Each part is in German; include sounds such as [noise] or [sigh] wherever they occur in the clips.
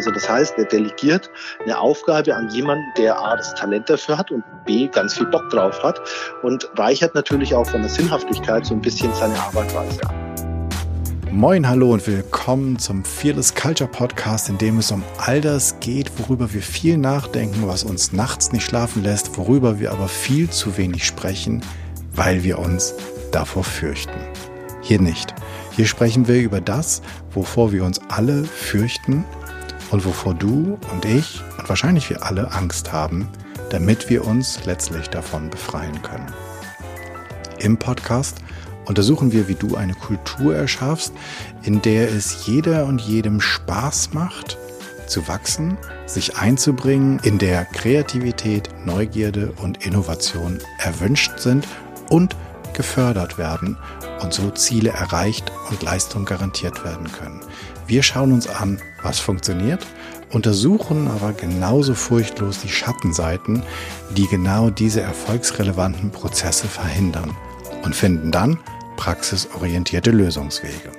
Also das heißt, er delegiert eine Aufgabe an jemanden, der A, das Talent dafür hat und B, ganz viel Bock drauf hat und reichert natürlich auch von der Sinnhaftigkeit so ein bisschen seine Arbeitsweise an. Moin, hallo und willkommen zum Fearless Culture Podcast, in dem es um all das geht, worüber wir viel nachdenken, was uns nachts nicht schlafen lässt, worüber wir aber viel zu wenig sprechen, weil wir uns davor fürchten. Hier nicht. Hier sprechen wir über das, wovor wir uns alle fürchten und wovor du und ich und wahrscheinlich wir alle Angst haben, damit wir uns letztlich davon befreien können. Im Podcast untersuchen wir, wie du eine Kultur erschaffst, in der es jeder und jedem Spaß macht, zu wachsen, sich einzubringen, in der Kreativität, Neugierde und Innovation erwünscht sind und gefördert werden und so Ziele erreicht und Leistung garantiert werden können. Wir schauen uns an, was funktioniert, untersuchen aber genauso furchtlos die Schattenseiten, die genau diese erfolgsrelevanten Prozesse verhindern und finden dann praxisorientierte Lösungswege.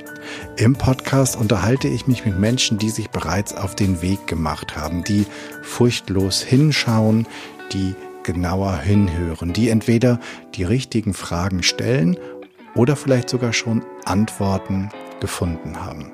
Im Podcast unterhalte ich mich mit Menschen, die sich bereits auf den Weg gemacht haben, die furchtlos hinschauen, die genauer hinhören, die entweder die richtigen Fragen stellen oder vielleicht sogar schon Antworten gefunden haben.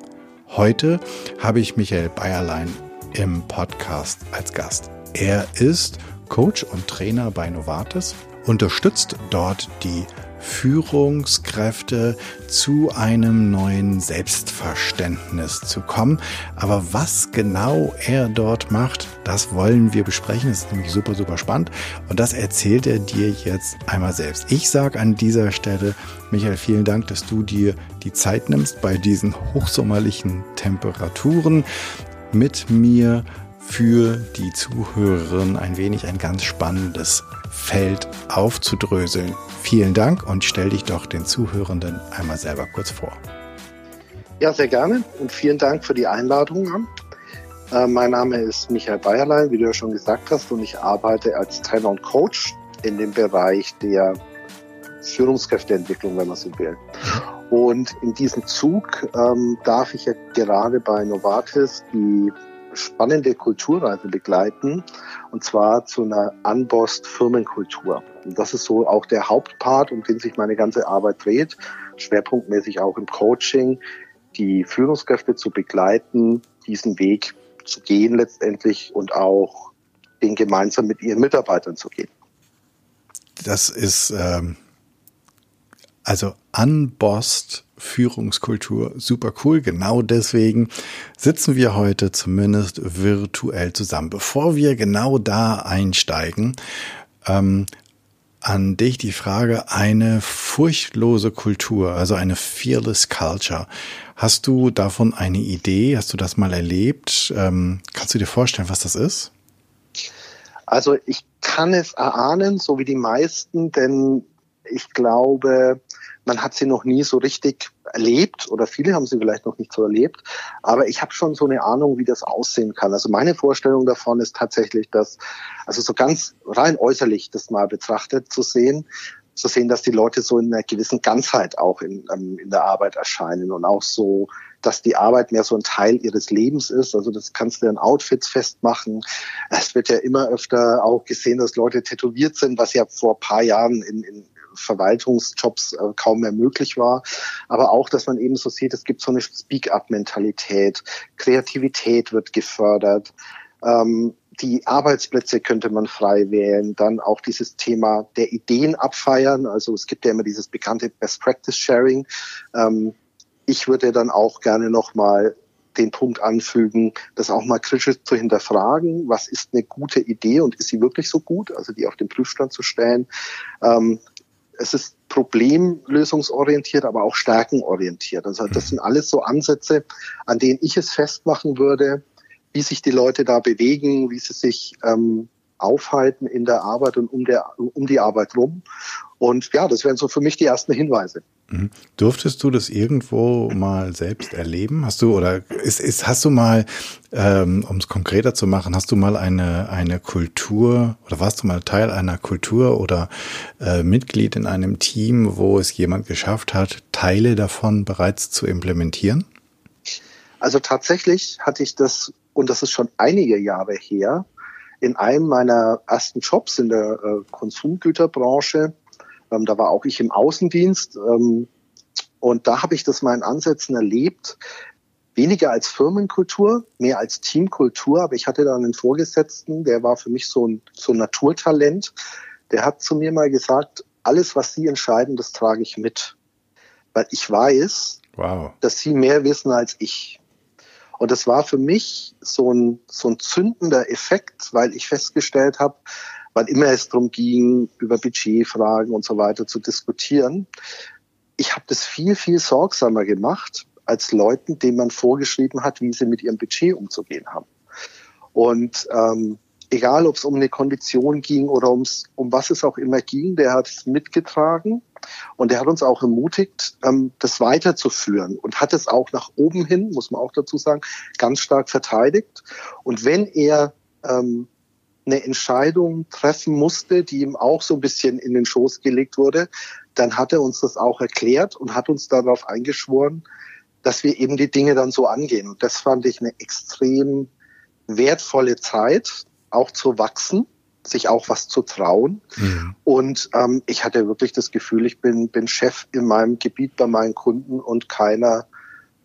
Heute habe ich Michael Bayerlein im Podcast als Gast. Er ist Coach und Trainer bei Novartis, unterstützt dort die Führungskräfte zu einem neuen Selbstverständnis zu kommen. Aber was genau er dort macht, das wollen wir besprechen. Das ist nämlich super, super spannend. Und das erzählt er dir jetzt einmal selbst. Ich sage an dieser Stelle, Michael, vielen Dank, dass du dir die Zeit nimmst, bei diesen hochsommerlichen Temperaturen mit mir für die Zuhörerin ein wenig ein ganz spannendes Feld aufzudröseln. Vielen Dank und stell dich doch den Zuhörenden einmal selber kurz vor. Ja, sehr gerne und vielen Dank für die Einladung. Äh, mein Name ist Michael Bayerlein, wie du ja schon gesagt hast, und ich arbeite als Trainer und Coach in dem Bereich der Führungskräfteentwicklung, wenn man so will. Und in diesem Zug ähm, darf ich ja gerade bei Novartis die spannende Kulturreise begleiten und zwar zu einer Unbossed Firmenkultur. Und das ist so auch der Hauptpart, um den sich meine ganze Arbeit dreht, schwerpunktmäßig auch im Coaching, die Führungskräfte zu begleiten, diesen Weg zu gehen letztendlich und auch den gemeinsam mit ihren Mitarbeitern zu gehen. Das ist ähm, also unbossed Führungskultur super cool. Genau deswegen sitzen wir heute zumindest virtuell zusammen. Bevor wir genau da einsteigen, ähm, an dich die Frage, eine furchtlose Kultur, also eine fearless culture. Hast du davon eine Idee? Hast du das mal erlebt? Ähm, kannst du dir vorstellen, was das ist? Also ich kann es erahnen, so wie die meisten, denn ich glaube, man hat sie noch nie so richtig erlebt oder viele haben sie vielleicht noch nicht so erlebt. Aber ich habe schon so eine Ahnung, wie das aussehen kann. Also meine Vorstellung davon ist tatsächlich, dass, also so ganz rein äußerlich das mal betrachtet zu sehen, zu sehen, dass die Leute so in einer gewissen Ganzheit auch in, ähm, in der Arbeit erscheinen und auch so, dass die Arbeit mehr so ein Teil ihres Lebens ist. Also das kannst du an Outfits festmachen. Es wird ja immer öfter auch gesehen, dass Leute tätowiert sind, was ja vor paar Jahren in, in Verwaltungsjobs äh, kaum mehr möglich war. Aber auch, dass man eben so sieht, es gibt so eine Speak-up-Mentalität, Kreativität wird gefördert. Ähm, die Arbeitsplätze könnte man frei wählen, dann auch dieses Thema der Ideen abfeiern. Also es gibt ja immer dieses bekannte Best Practice Sharing. Ähm, ich würde dann auch gerne nochmal den Punkt anfügen, das auch mal kritisch zu hinterfragen. Was ist eine gute Idee und ist sie wirklich so gut? Also die auf den Prüfstand zu stellen. Ähm, es ist problemlösungsorientiert, aber auch stärkenorientiert. Also das sind alles so Ansätze, an denen ich es festmachen würde, wie sich die Leute da bewegen, wie sie sich ähm, aufhalten in der Arbeit und um, der, um die Arbeit rum. Und ja, das wären so für mich die ersten Hinweise. Mhm. Durftest du das irgendwo mal selbst erleben? Hast du oder ist, ist hast du mal, ähm, um es konkreter zu machen, hast du mal eine eine Kultur oder warst du mal Teil einer Kultur oder äh, Mitglied in einem Team, wo es jemand geschafft hat, Teile davon bereits zu implementieren? Also tatsächlich hatte ich das und das ist schon einige Jahre her, in einem meiner ersten Jobs in der äh, Konsumgüterbranche, ähm, da war auch ich im Außendienst, ähm, und da habe ich das mal in Ansätzen erlebt, weniger als Firmenkultur, mehr als Teamkultur. Aber ich hatte da einen Vorgesetzten, der war für mich so ein, so ein Naturtalent. Der hat zu mir mal gesagt, alles, was Sie entscheiden, das trage ich mit. Weil ich weiß, wow. dass Sie mehr wissen als ich. Und das war für mich so ein, so ein zündender Effekt, weil ich festgestellt habe, wann immer es darum ging, über Budgetfragen und so weiter zu diskutieren, ich habe das viel, viel sorgsamer gemacht als Leuten, denen man vorgeschrieben hat, wie sie mit ihrem Budget umzugehen haben. Und ähm, egal, ob es um eine Kondition ging oder ums, um was es auch immer ging, der hat es mitgetragen und der hat uns auch ermutigt, ähm, das weiterzuführen und hat es auch nach oben hin, muss man auch dazu sagen, ganz stark verteidigt. Und wenn er ähm, eine Entscheidung treffen musste, die ihm auch so ein bisschen in den Schoß gelegt wurde, dann hat er uns das auch erklärt und hat uns darauf eingeschworen, dass wir eben die Dinge dann so angehen. Und das fand ich eine extrem wertvolle Zeit, auch zu wachsen, sich auch was zu trauen. Mhm. Und ähm, ich hatte wirklich das Gefühl, ich bin, bin Chef in meinem Gebiet bei meinen Kunden und keiner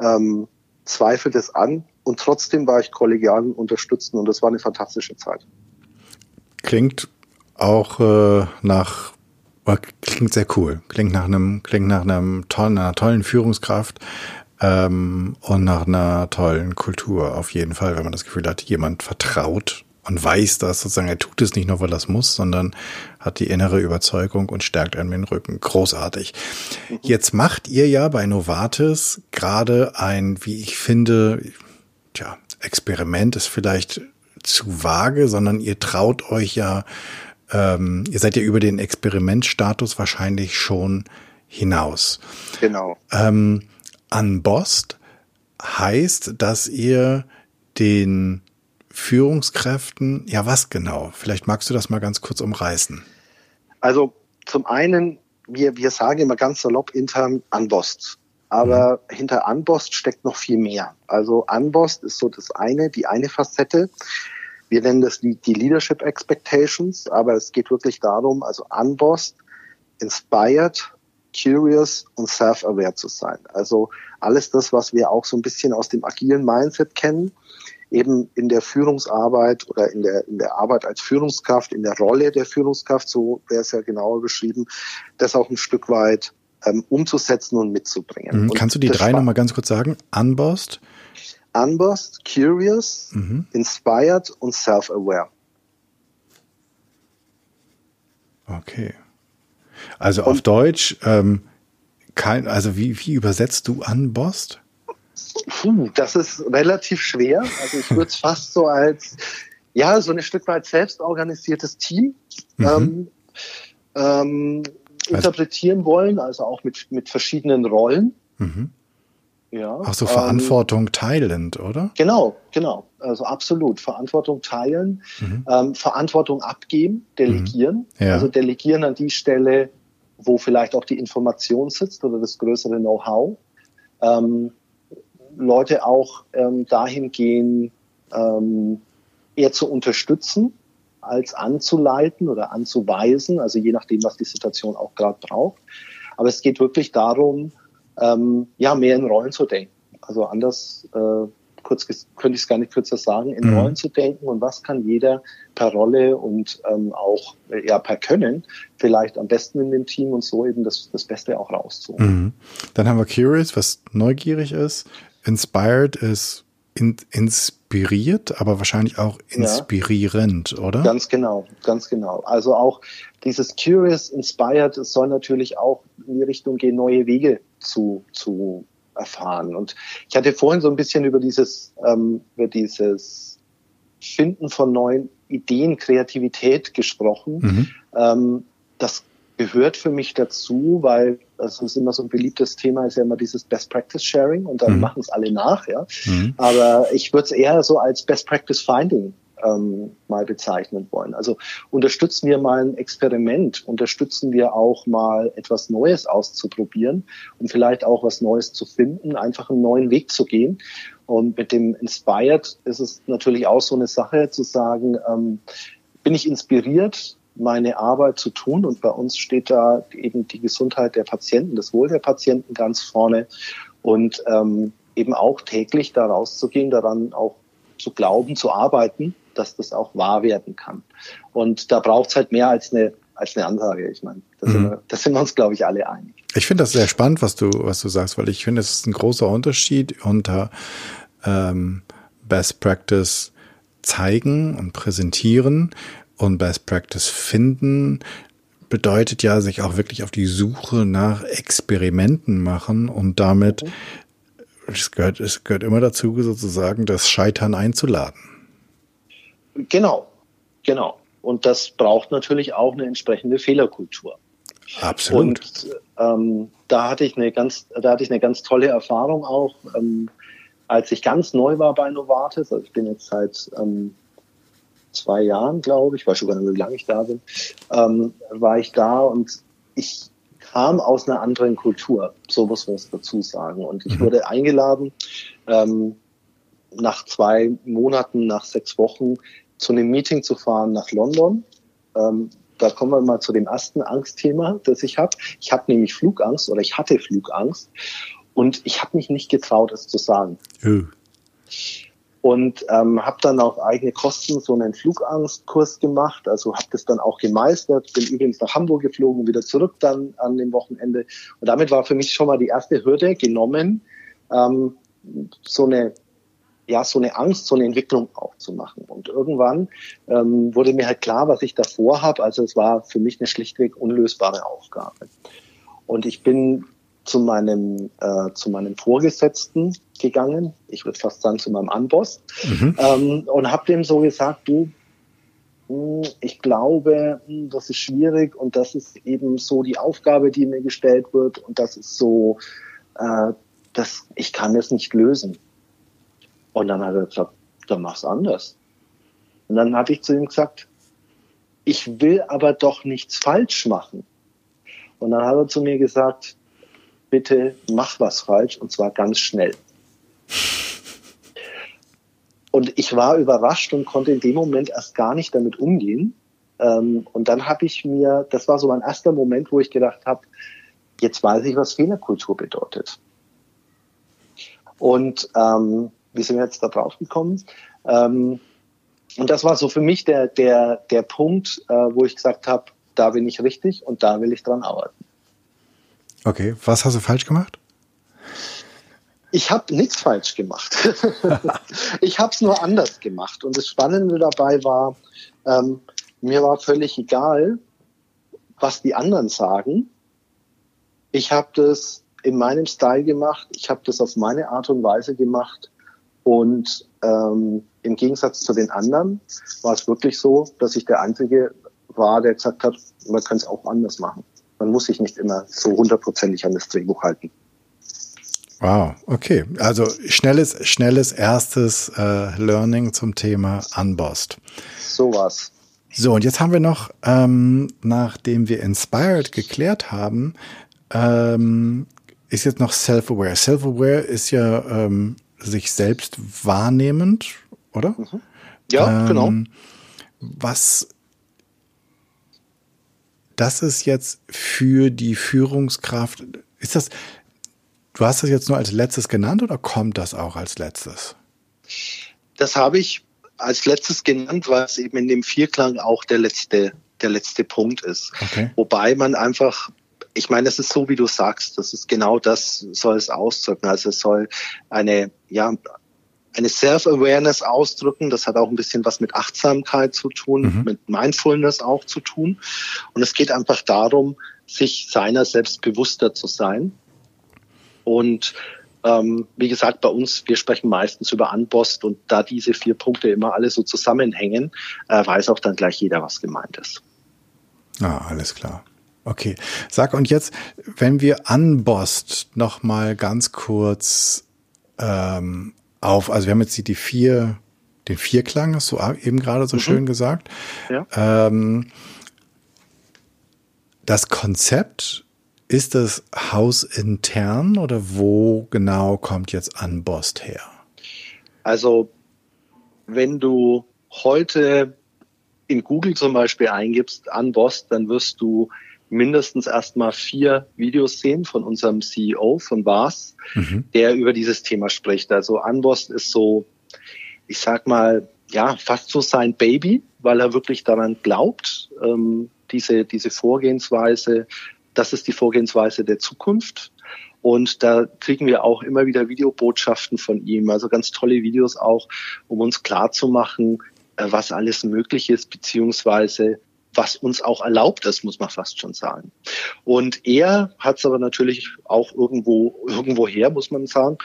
ähm, zweifelt es an. Und trotzdem war ich kollegial und unterstützend und das war eine fantastische Zeit. Klingt auch äh, nach klingt sehr cool. Klingt nach einem, klingt nach einem tollen, einer tollen Führungskraft ähm, und nach einer tollen Kultur auf jeden Fall, wenn man das Gefühl hat, jemand vertraut und weiß, dass sozusagen er tut es nicht nur, weil er es muss, sondern hat die innere Überzeugung und stärkt einem den Rücken. Großartig. Jetzt macht ihr ja bei Novartis gerade ein, wie ich finde, tja, Experiment ist vielleicht zu vage, sondern ihr traut euch ja, ähm, ihr seid ja über den Experimentstatus wahrscheinlich schon hinaus. Genau. Ähm, unbossed heißt, dass ihr den Führungskräften, ja was genau? Vielleicht magst du das mal ganz kurz umreißen. Also zum einen, wir, wir sagen immer ganz salopp intern unbossed. Aber mhm. hinter unbossed steckt noch viel mehr. Also unbossed ist so das eine, die eine Facette. Wir nennen das die, die Leadership Expectations, aber es geht wirklich darum, also unbossed, inspired, curious und self-aware zu sein. Also alles das, was wir auch so ein bisschen aus dem agilen Mindset kennen, eben in der Führungsarbeit oder in der, in der Arbeit als Führungskraft, in der Rolle der Führungskraft, so wäre es ja genauer beschrieben, das auch ein Stück weit ähm, umzusetzen und mitzubringen. Mhm. Und Kannst du die drei nochmal ganz kurz sagen? Unbossed? Unbossed, Curious, mhm. Inspired und Self-Aware. Okay. Also auf Deutsch, ähm, kein, also wie, wie übersetzt du Unbossed? Puh, das ist relativ schwer. Also ich würde es [laughs] fast so als, ja, so ein Stück weit selbstorganisiertes Team mhm. ähm, ähm, also interpretieren wollen, also auch mit, mit verschiedenen Rollen. Mhm. Ja, Auch so Verantwortung ähm, teilend, oder? Genau, genau. Also absolut. Verantwortung teilen, mhm. ähm, Verantwortung abgeben, delegieren. Mhm. Ja. Also delegieren an die Stelle, wo vielleicht auch die Information sitzt oder das größere Know-how. Ähm, Leute auch ähm, dahin gehen, ähm, eher zu unterstützen, als anzuleiten oder anzuweisen, also je nachdem, was die Situation auch gerade braucht. Aber es geht wirklich darum, ähm, ja, mehr in Rollen zu denken. Also anders äh, kurz könnte ich es gar nicht kürzer sagen, in mhm. Rollen zu denken und was kann jeder per Rolle und ähm, auch äh, ja per Können vielleicht am besten in dem Team und so eben das, das Beste auch rauszuholen. Mhm. Dann haben wir Curious, was neugierig ist. Inspired ist in, inspiriert, aber wahrscheinlich auch inspirierend, ja, oder? Ganz genau, ganz genau. Also auch dieses Curious, Inspired, es soll natürlich auch in die Richtung gehen, neue Wege zu, zu erfahren. Und ich hatte vorhin so ein bisschen über dieses, ähm, über dieses Finden von neuen Ideen, Kreativität gesprochen. Mhm. Ähm, das gehört für mich dazu, weil das ist immer so ein beliebtes Thema, ist ja immer dieses Best Practice Sharing und dann mhm. machen es alle nach, ja. Mhm. Aber ich würde es eher so als Best Practice Finding ähm, mal bezeichnen wollen. Also unterstützen wir mal ein Experiment, unterstützen wir auch mal etwas Neues auszuprobieren und vielleicht auch was Neues zu finden, einfach einen neuen Weg zu gehen. Und mit dem Inspired ist es natürlich auch so eine Sache zu sagen, ähm, bin ich inspiriert, meine Arbeit zu tun? Und bei uns steht da eben die Gesundheit der Patienten, das Wohl der Patienten ganz vorne und ähm, eben auch täglich da rauszugehen, daran auch zu glauben, zu arbeiten, dass das auch wahr werden kann. Und da braucht es halt mehr als eine als eine Ansage. Ich meine, da sind, mhm. wir, sind wir uns, glaube ich, alle einig. Ich finde das sehr spannend, was du, was du sagst, weil ich finde, es ist ein großer Unterschied unter ähm, Best Practice zeigen und präsentieren und Best Practice finden bedeutet ja, sich auch wirklich auf die Suche nach Experimenten machen und damit, es gehört, es gehört immer dazu, sozusagen, das Scheitern einzuladen. Genau, genau. Und das braucht natürlich auch eine entsprechende Fehlerkultur. Absolut. Und ähm, da hatte ich eine ganz, da hatte ich eine ganz tolle Erfahrung auch, ähm, als ich ganz neu war bei Novartis. Also ich bin jetzt seit ähm, zwei Jahren, glaube ich, weiß schon gar nicht, wie lange ich da bin, ähm, war ich da und ich kam aus einer anderen Kultur. So muss man es dazu sagen. Und ich mhm. wurde eingeladen, ähm, nach zwei Monaten, nach sechs Wochen zu einem Meeting zu fahren nach London. Ähm, da kommen wir mal zu dem ersten Angstthema, das ich habe. Ich habe nämlich Flugangst oder ich hatte Flugangst und ich habe mich nicht getraut, es zu sagen. Uh. Und ähm, habe dann auf eigene Kosten so einen Flugangstkurs gemacht, also habe das dann auch gemeistert, bin übrigens nach Hamburg geflogen, wieder zurück dann an dem Wochenende. Und damit war für mich schon mal die erste Hürde genommen, ähm, so eine ja, so eine Angst, so eine Entwicklung auch zu machen. Und irgendwann ähm, wurde mir halt klar, was ich davor habe. Also es war für mich eine schlichtweg unlösbare Aufgabe. Und ich bin zu meinem, äh, zu meinem Vorgesetzten gegangen, ich würde fast sagen zu meinem Anboss, mhm. ähm, und habe dem so gesagt, du, hm, ich glaube, hm, das ist schwierig und das ist eben so die Aufgabe, die mir gestellt wird und das ist so, äh, das, ich kann es nicht lösen. Und dann hat er gesagt, dann mach's anders. Und dann habe ich zu ihm gesagt, ich will aber doch nichts falsch machen. Und dann hat er zu mir gesagt, bitte mach was falsch und zwar ganz schnell. [laughs] Und ich war überrascht und konnte in dem Moment erst gar nicht damit umgehen. Ähm, und dann habe ich mir, das war so mein erster Moment, wo ich gedacht habe, jetzt weiß ich, was Fehlerkultur bedeutet. Und ähm, wie sind wir jetzt da drauf gekommen? Ähm, und das war so für mich der, der, der Punkt, äh, wo ich gesagt habe, da bin ich richtig und da will ich dran arbeiten. Okay, was hast du falsch gemacht? Ich habe nichts falsch gemacht. [laughs] ich habe es nur anders gemacht. Und das Spannende dabei war, ähm, mir war völlig egal, was die anderen sagen. Ich habe das in meinem Style gemacht. Ich habe das auf meine Art und Weise gemacht. Und ähm, im Gegensatz zu den anderen war es wirklich so, dass ich der Einzige war, der gesagt hat, man kann es auch anders machen. Man muss sich nicht immer so hundertprozentig an das Drehbuch halten. Wow, okay. Also schnelles, schnelles erstes äh, Learning zum Thema Unbossed. So was. So, und jetzt haben wir noch, ähm, nachdem wir Inspired geklärt haben, ähm, ist jetzt noch Self-Aware. Self-Aware ist ja ähm, sich selbst wahrnehmend, oder? Mhm. Ja, genau. ähm, genau. Was das ist jetzt für die Führungskraft, ist das, du hast das jetzt nur als letztes genannt oder kommt das auch als letztes? Das habe ich als letztes genannt, weil es eben in dem Vierklang auch der letzte, der letzte Punkt ist. Okay. Wobei man einfach ich meine, es ist so, wie du sagst, das ist genau das soll es ausdrücken. Also es soll eine, ja, eine Self-Awareness ausdrücken. Das hat auch ein bisschen was mit Achtsamkeit zu tun, mhm. mit Mindfulness auch zu tun. Und es geht einfach darum, sich seiner selbst bewusster zu sein. Und ähm, wie gesagt, bei uns, wir sprechen meistens über Unbossed und da diese vier Punkte immer alle so zusammenhängen, äh, weiß auch dann gleich jeder, was gemeint ist. Ah, alles klar. Okay. Sag und jetzt, wenn wir Unbossed noch mal ganz kurz ähm, auf, also wir haben jetzt die, die vier, den Vierklang, hast du eben gerade so mhm. schön gesagt. Ja. Ähm, das Konzept, ist das hausintern oder wo genau kommt jetzt Unbossed her? Also wenn du heute in Google zum Beispiel eingibst, Unboss, dann wirst du mindestens erstmal vier Videos sehen von unserem CEO von VAS, mhm. der über dieses Thema spricht. Also Unboss ist so, ich sag mal, ja, fast so sein Baby, weil er wirklich daran glaubt, ähm, diese, diese Vorgehensweise, das ist die Vorgehensweise der Zukunft. Und da kriegen wir auch immer wieder Videobotschaften von ihm, also ganz tolle Videos auch, um uns klarzumachen, äh, was alles möglich ist, beziehungsweise was uns auch erlaubt ist, muss man fast schon sagen. Und er hat es aber natürlich auch irgendwo irgendwo her, muss man sagen.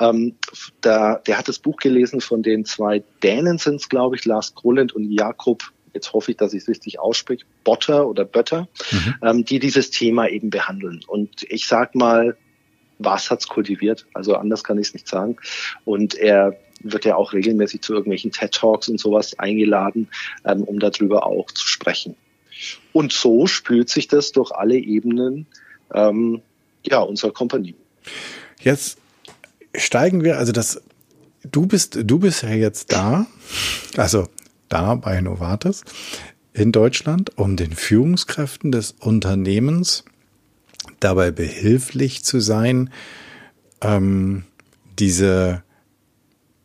Ähm, da, der hat das Buch gelesen von den zwei Dänen sind es, glaube ich, Lars Grolland und Jakob jetzt hoffe ich, dass ich es richtig ausspreche, Botter oder Bötter, mhm. ähm, die dieses Thema eben behandeln. Und ich sag mal, was hat's kultiviert? Also anders kann ich es nicht sagen. Und er wird ja auch regelmäßig zu irgendwelchen TED Talks und sowas eingeladen, ähm, um darüber auch zu sprechen. Und so spült sich das durch alle Ebenen ähm, ja, unserer Kompanie. Jetzt steigen wir, also das, du bist, du bist ja jetzt da, also da bei Novartis in Deutschland, um den Führungskräften des Unternehmens dabei behilflich zu sein, ähm, diese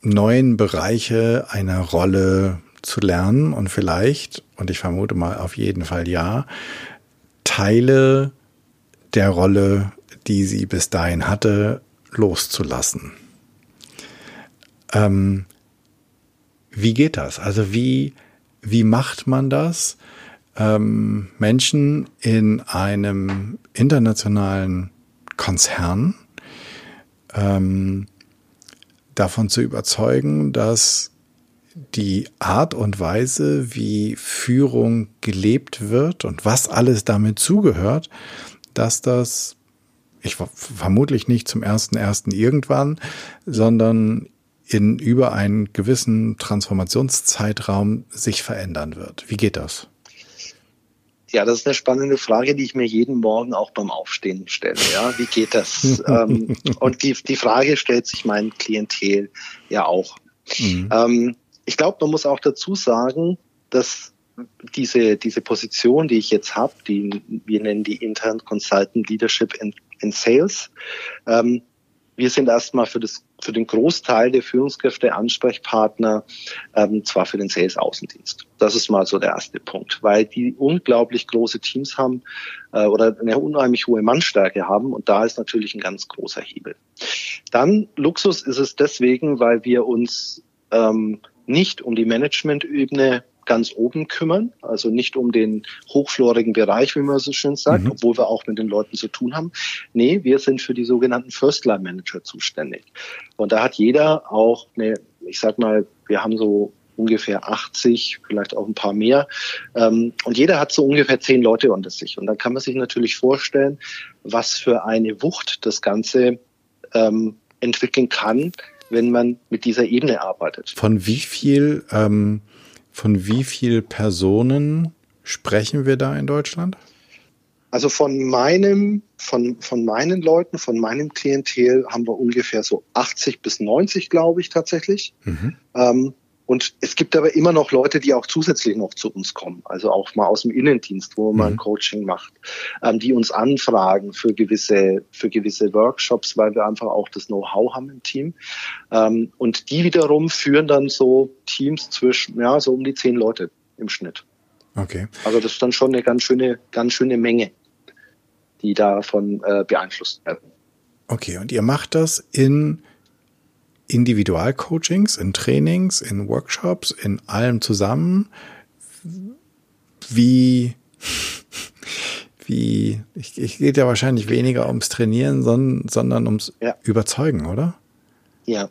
neuen Bereiche einer Rolle zu lernen und vielleicht, und ich vermute mal auf jeden Fall ja, Teile der Rolle, die sie bis dahin hatte, loszulassen. Ähm, wie geht das? Also wie, wie macht man das? Ähm, Menschen in einem internationalen Konzern ähm, davon zu überzeugen, dass die Art und Weise, wie Führung gelebt wird und was alles damit zugehört, dass das ich vermutlich nicht zum ersten ersten irgendwann, sondern in über einen gewissen Transformationszeitraum sich verändern wird. Wie geht das? Ja, das ist eine spannende Frage, die ich mir jeden Morgen auch beim Aufstehen stelle. Ja, wie geht das? [laughs] ähm, und die, die Frage stellt sich mein Klientel ja auch. Mhm. Ähm, ich glaube, man muss auch dazu sagen, dass diese, diese Position, die ich jetzt habe, die wir nennen die Intern Consultant Leadership in, in Sales, ähm, wir sind erstmal für, das, für den Großteil der Führungskräfte Ansprechpartner, ähm, zwar für den Sales-Außendienst. Das ist mal so der erste Punkt, weil die unglaublich große Teams haben äh, oder eine unheimlich hohe Mannstärke haben und da ist natürlich ein ganz großer Hebel. Dann Luxus ist es deswegen, weil wir uns ähm, nicht um die Management-Ebene ganz oben kümmern, also nicht um den hochflorigen Bereich, wie man so schön sagt, mhm. obwohl wir auch mit den Leuten zu tun haben. Nee, wir sind für die sogenannten First-Line-Manager zuständig. Und da hat jeder auch eine, ich sag mal, wir haben so ungefähr 80, vielleicht auch ein paar mehr. Ähm, und jeder hat so ungefähr zehn Leute unter sich. Und dann kann man sich natürlich vorstellen, was für eine Wucht das Ganze ähm, entwickeln kann, wenn man mit dieser Ebene arbeitet. Von wie viel ähm, von wie viel Personen sprechen wir da in Deutschland? Also von meinem, von, von meinen Leuten, von meinem Klientel haben wir ungefähr so 80 bis 90, glaube ich, tatsächlich. Mhm. Ähm, und es gibt aber immer noch Leute, die auch zusätzlich noch zu uns kommen, also auch mal aus dem Innendienst, wo man mhm. Coaching macht, ähm, die uns anfragen für gewisse, für gewisse Workshops, weil wir einfach auch das Know-how haben im Team. Ähm, und die wiederum führen dann so Teams zwischen, ja, so um die zehn Leute im Schnitt. Okay. Also das ist dann schon eine ganz schöne, ganz schöne Menge, die davon äh, beeinflusst werden. Okay, und ihr macht das in Individualcoachings, in Trainings, in Workshops, in allem zusammen. Wie, wie, ich, ich geht ja wahrscheinlich weniger ums Trainieren, sondern, sondern ums ja. Überzeugen, oder? Ja.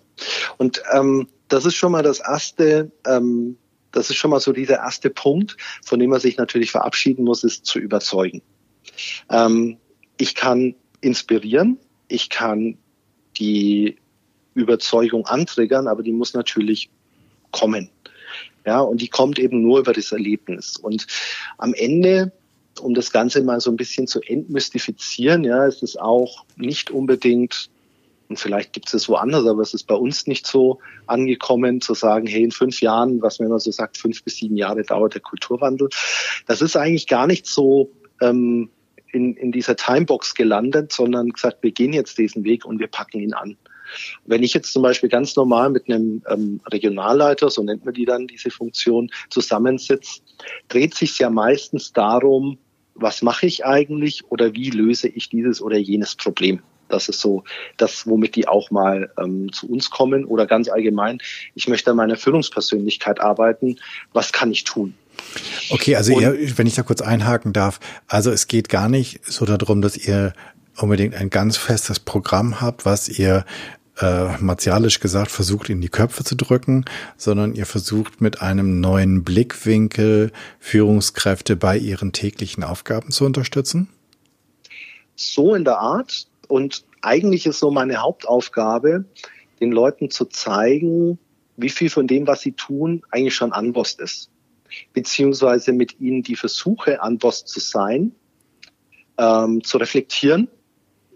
Und ähm, das ist schon mal das erste, ähm, das ist schon mal so dieser erste Punkt, von dem man sich natürlich verabschieden muss, ist zu überzeugen. Ähm, ich kann inspirieren, ich kann die Überzeugung antriggern, aber die muss natürlich kommen. Ja, und die kommt eben nur über das Erlebnis. Und am Ende, um das Ganze mal so ein bisschen zu entmystifizieren, ja, ist es auch nicht unbedingt und vielleicht gibt es es woanders, aber es ist bei uns nicht so angekommen, zu sagen, hey, in fünf Jahren, was man immer so sagt, fünf bis sieben Jahre dauert der Kulturwandel. Das ist eigentlich gar nicht so ähm, in, in dieser Timebox gelandet, sondern gesagt, wir gehen jetzt diesen Weg und wir packen ihn an. Wenn ich jetzt zum Beispiel ganz normal mit einem ähm, Regionalleiter, so nennt man die dann diese Funktion, zusammensitze, dreht sich ja meistens darum, was mache ich eigentlich oder wie löse ich dieses oder jenes Problem. Das ist so das, womit die auch mal ähm, zu uns kommen oder ganz allgemein. Ich möchte an meiner Führungspersönlichkeit arbeiten. Was kann ich tun? Okay, also Und, ihr, wenn ich da kurz einhaken darf, also es geht gar nicht so darum, dass ihr unbedingt ein ganz festes Programm habt, was ihr äh, martialisch gesagt versucht in die Köpfe zu drücken, sondern ihr versucht mit einem neuen Blickwinkel Führungskräfte bei ihren täglichen Aufgaben zu unterstützen? So in der Art. Und eigentlich ist so meine Hauptaufgabe, den Leuten zu zeigen, wie viel von dem, was sie tun, eigentlich schon Anbost ist. Beziehungsweise mit ihnen die Versuche, Anbost zu sein, ähm, zu reflektieren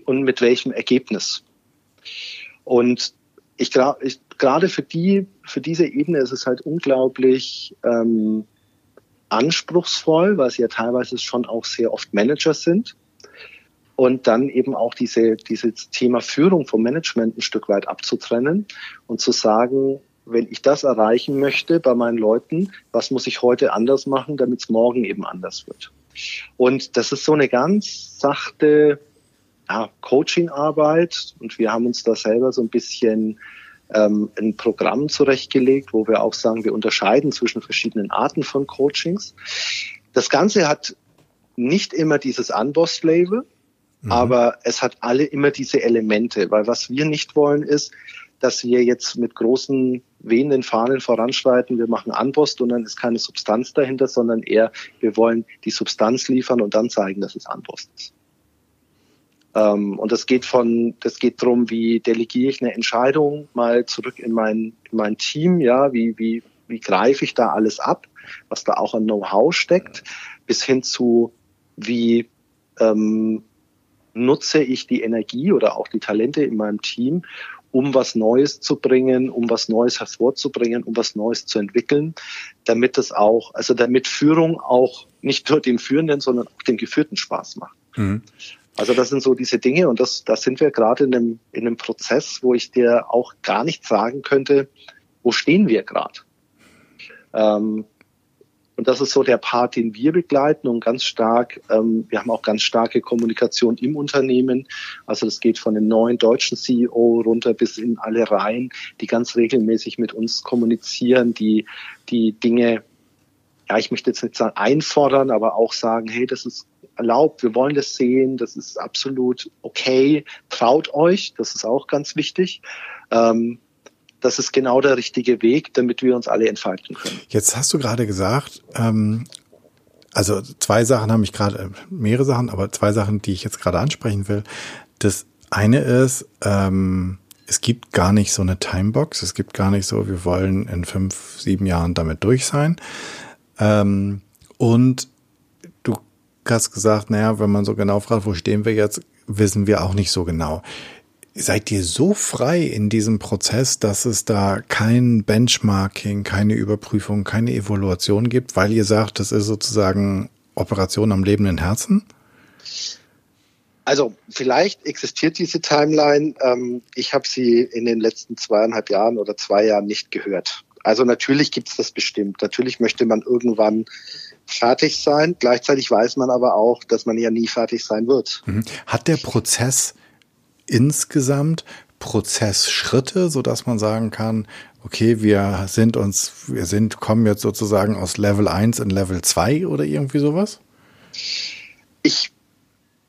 und mit welchem Ergebnis. Und ich, ich gerade für die, für diese Ebene ist es halt unglaublich ähm, anspruchsvoll, weil sie ja teilweise schon auch sehr oft Manager sind. Und dann eben auch diese, dieses Thema Führung vom Management ein Stück weit abzutrennen und zu sagen, wenn ich das erreichen möchte bei meinen Leuten, was muss ich heute anders machen, damit es morgen eben anders wird. Und das ist so eine ganz sachte ja, Coaching-Arbeit und wir haben uns da selber so ein bisschen ähm, ein Programm zurechtgelegt, wo wir auch sagen, wir unterscheiden zwischen verschiedenen Arten von Coachings. Das Ganze hat nicht immer dieses Unbossed-Label, mhm. aber es hat alle immer diese Elemente, weil was wir nicht wollen ist, dass wir jetzt mit großen wehenden Fahnen voranschreiten, wir machen Anpost und dann ist keine Substanz dahinter, sondern eher, wir wollen die Substanz liefern und dann zeigen, dass es Anpost ist. Ähm, und das geht von, das geht drum, wie delegiere ich eine Entscheidung mal zurück in mein, in mein Team, ja, wie, wie, wie greife ich da alles ab, was da auch an Know-how steckt, bis hin zu, wie ähm, nutze ich die Energie oder auch die Talente in meinem Team, um was Neues zu bringen, um was Neues hervorzubringen, um was Neues zu entwickeln, damit es auch, also damit Führung auch nicht nur dem Führenden, sondern auch dem Geführten Spaß macht. Mhm. Also das sind so diese Dinge und das, da sind wir gerade in einem, in einem Prozess, wo ich dir auch gar nicht sagen könnte, wo stehen wir gerade. Ähm, und das ist so der Part, den wir begleiten und ganz stark, ähm, wir haben auch ganz starke Kommunikation im Unternehmen. Also das geht von dem neuen deutschen CEO runter bis in alle Reihen, die ganz regelmäßig mit uns kommunizieren, die, die Dinge, ja, ich möchte jetzt nicht sagen einfordern, aber auch sagen, hey, das ist erlaubt, wir wollen das sehen, das ist absolut okay, traut euch, das ist auch ganz wichtig. Ähm, das ist genau der richtige Weg, damit wir uns alle entfalten können. Jetzt hast du gerade gesagt, ähm, also zwei Sachen haben mich gerade, äh, mehrere Sachen, aber zwei Sachen, die ich jetzt gerade ansprechen will. Das eine ist, ähm, es gibt gar nicht so eine Timebox, es gibt gar nicht so, wir wollen in fünf, sieben Jahren damit durch sein. Ähm, und hast gesagt, naja, wenn man so genau fragt, wo stehen wir jetzt, wissen wir auch nicht so genau. Seid ihr so frei in diesem Prozess, dass es da kein Benchmarking, keine Überprüfung, keine Evaluation gibt, weil ihr sagt, das ist sozusagen Operation am lebenden Herzen? Also vielleicht existiert diese Timeline. Ähm, ich habe sie in den letzten zweieinhalb Jahren oder zwei Jahren nicht gehört. Also natürlich gibt es das bestimmt. Natürlich möchte man irgendwann fertig sein. Gleichzeitig weiß man aber auch, dass man ja nie fertig sein wird. Mhm. Hat der Prozess insgesamt Prozessschritte, so dass man sagen kann, okay, wir sind uns, wir sind, kommen jetzt sozusagen aus Level 1 in Level 2 oder irgendwie sowas? Ich,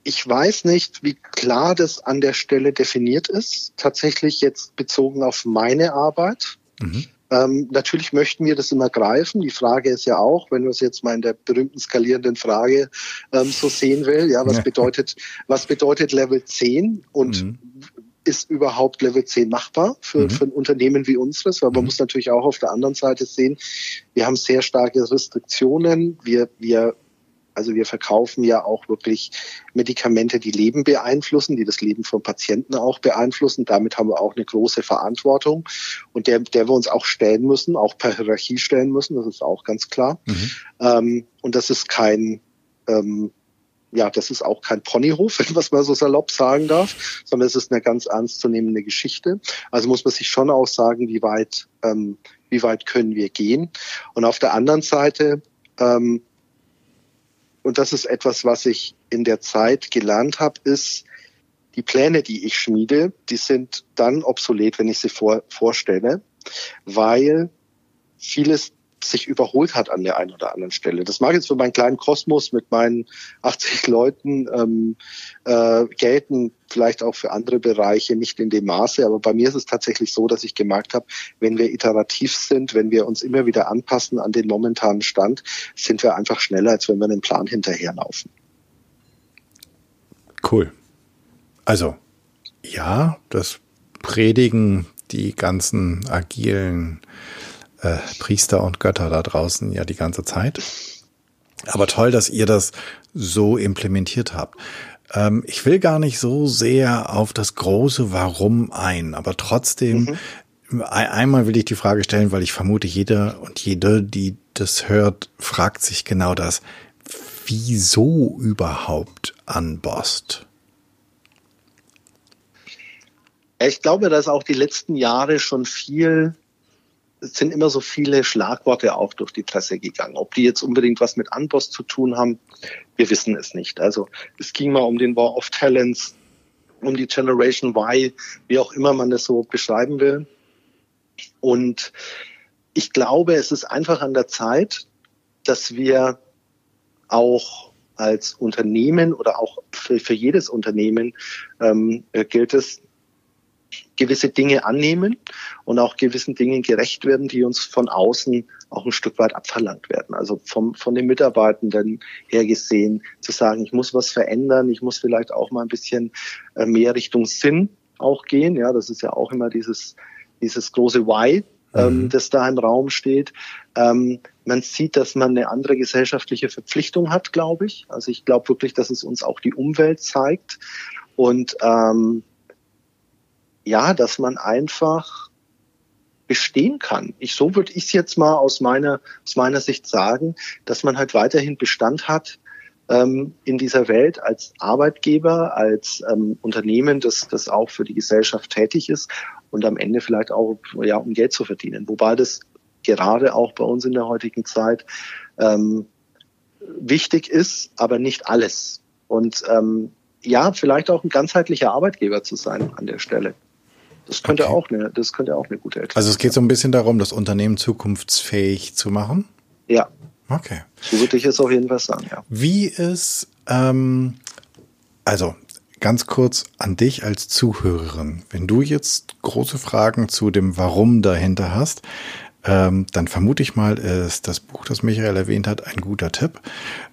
ich weiß nicht, wie klar das an der Stelle definiert ist. Tatsächlich jetzt bezogen auf meine Arbeit. Mhm. Ähm, natürlich möchten wir das immer greifen. Die Frage ist ja auch, wenn du es jetzt mal in der berühmten skalierenden Frage ähm, so sehen will, ja, was bedeutet, was bedeutet Level 10 und mhm. ist überhaupt Level 10 machbar für, mhm. für ein Unternehmen wie unseres? Weil man mhm. muss natürlich auch auf der anderen Seite sehen, wir haben sehr starke Restriktionen. Wir, wir Also wir verkaufen ja auch wirklich Medikamente, die Leben beeinflussen, die das Leben von Patienten auch beeinflussen. Damit haben wir auch eine große Verantwortung und der, der wir uns auch stellen müssen, auch per Hierarchie stellen müssen. Das ist auch ganz klar. Mhm. Ähm, und das ist kein ähm, ja, das ist auch kein Ponyhof, [laughs] wenn man es mal so salopp sagen darf, sondern es ist eine ganz ernstzunehmende Geschichte. Also muss man sich schon auch sagen, wie weit, ähm, wie weit können wir gehen. Und auf der anderen Seite ähm, und das ist etwas, was ich in der Zeit gelernt habe, ist, die Pläne, die ich schmiede, die sind dann obsolet, wenn ich sie vor, vorstelle, weil vieles sich überholt hat an der einen oder anderen Stelle. Das mag jetzt für meinen kleinen Kosmos mit meinen 80 [laughs] Leuten ähm, äh, gelten, vielleicht auch für andere Bereiche nicht in dem Maße, aber bei mir ist es tatsächlich so, dass ich gemerkt habe, wenn wir iterativ sind, wenn wir uns immer wieder anpassen an den momentanen Stand, sind wir einfach schneller, als wenn wir einem Plan hinterherlaufen. Cool. Also, ja, das predigen die ganzen agilen äh, Priester und Götter da draußen ja die ganze Zeit. Aber toll, dass ihr das so implementiert habt. Ähm, ich will gar nicht so sehr auf das große Warum ein, aber trotzdem mhm. einmal will ich die Frage stellen, weil ich vermute, jeder und jede, die das hört, fragt sich genau das. Wieso überhaupt an Bost? Ich glaube, dass auch die letzten Jahre schon viel sind immer so viele Schlagworte auch durch die Presse gegangen. Ob die jetzt unbedingt was mit Anboss zu tun haben, wir wissen es nicht. Also es ging mal um den War of Talents, um die Generation Y, wie auch immer man das so beschreiben will. Und ich glaube, es ist einfach an der Zeit, dass wir auch als Unternehmen oder auch für, für jedes Unternehmen ähm, gilt es, gewisse Dinge annehmen und auch gewissen Dingen gerecht werden, die uns von außen auch ein Stück weit abverlangt werden. Also vom, von den Mitarbeitenden her gesehen, zu sagen, ich muss was verändern, ich muss vielleicht auch mal ein bisschen äh, mehr Richtung Sinn auch gehen. Ja, das ist ja auch immer dieses, dieses große Why, ähm, mhm. das da im Raum steht. Ähm, man sieht, dass man eine andere gesellschaftliche Verpflichtung hat, glaube ich. Also ich glaube wirklich, dass es uns auch die Umwelt zeigt. Und ähm, ja, dass man einfach bestehen kann. Ich, so würde ich es jetzt mal aus meiner, aus meiner Sicht sagen, dass man halt weiterhin Bestand hat ähm, in dieser Welt als Arbeitgeber, als ähm, Unternehmen, das, das auch für die Gesellschaft tätig ist und am Ende vielleicht auch ja, um Geld zu verdienen. Wobei das gerade auch bei uns in der heutigen Zeit ähm, wichtig ist, aber nicht alles. Und ähm, ja, vielleicht auch ein ganzheitlicher Arbeitgeber zu sein an der Stelle. Das könnte okay. auch eine, das könnte auch eine gute Erklärung Also es geht so ein bisschen darum, das Unternehmen zukunftsfähig zu machen? Ja. Okay. So würde ich es auf jeden Fall sagen, ja. Wie ist, ähm, also ganz kurz an dich als Zuhörerin, wenn du jetzt große Fragen zu dem Warum dahinter hast, ähm, dann vermute ich mal, ist das Buch, das Michael erwähnt hat, ein guter Tipp.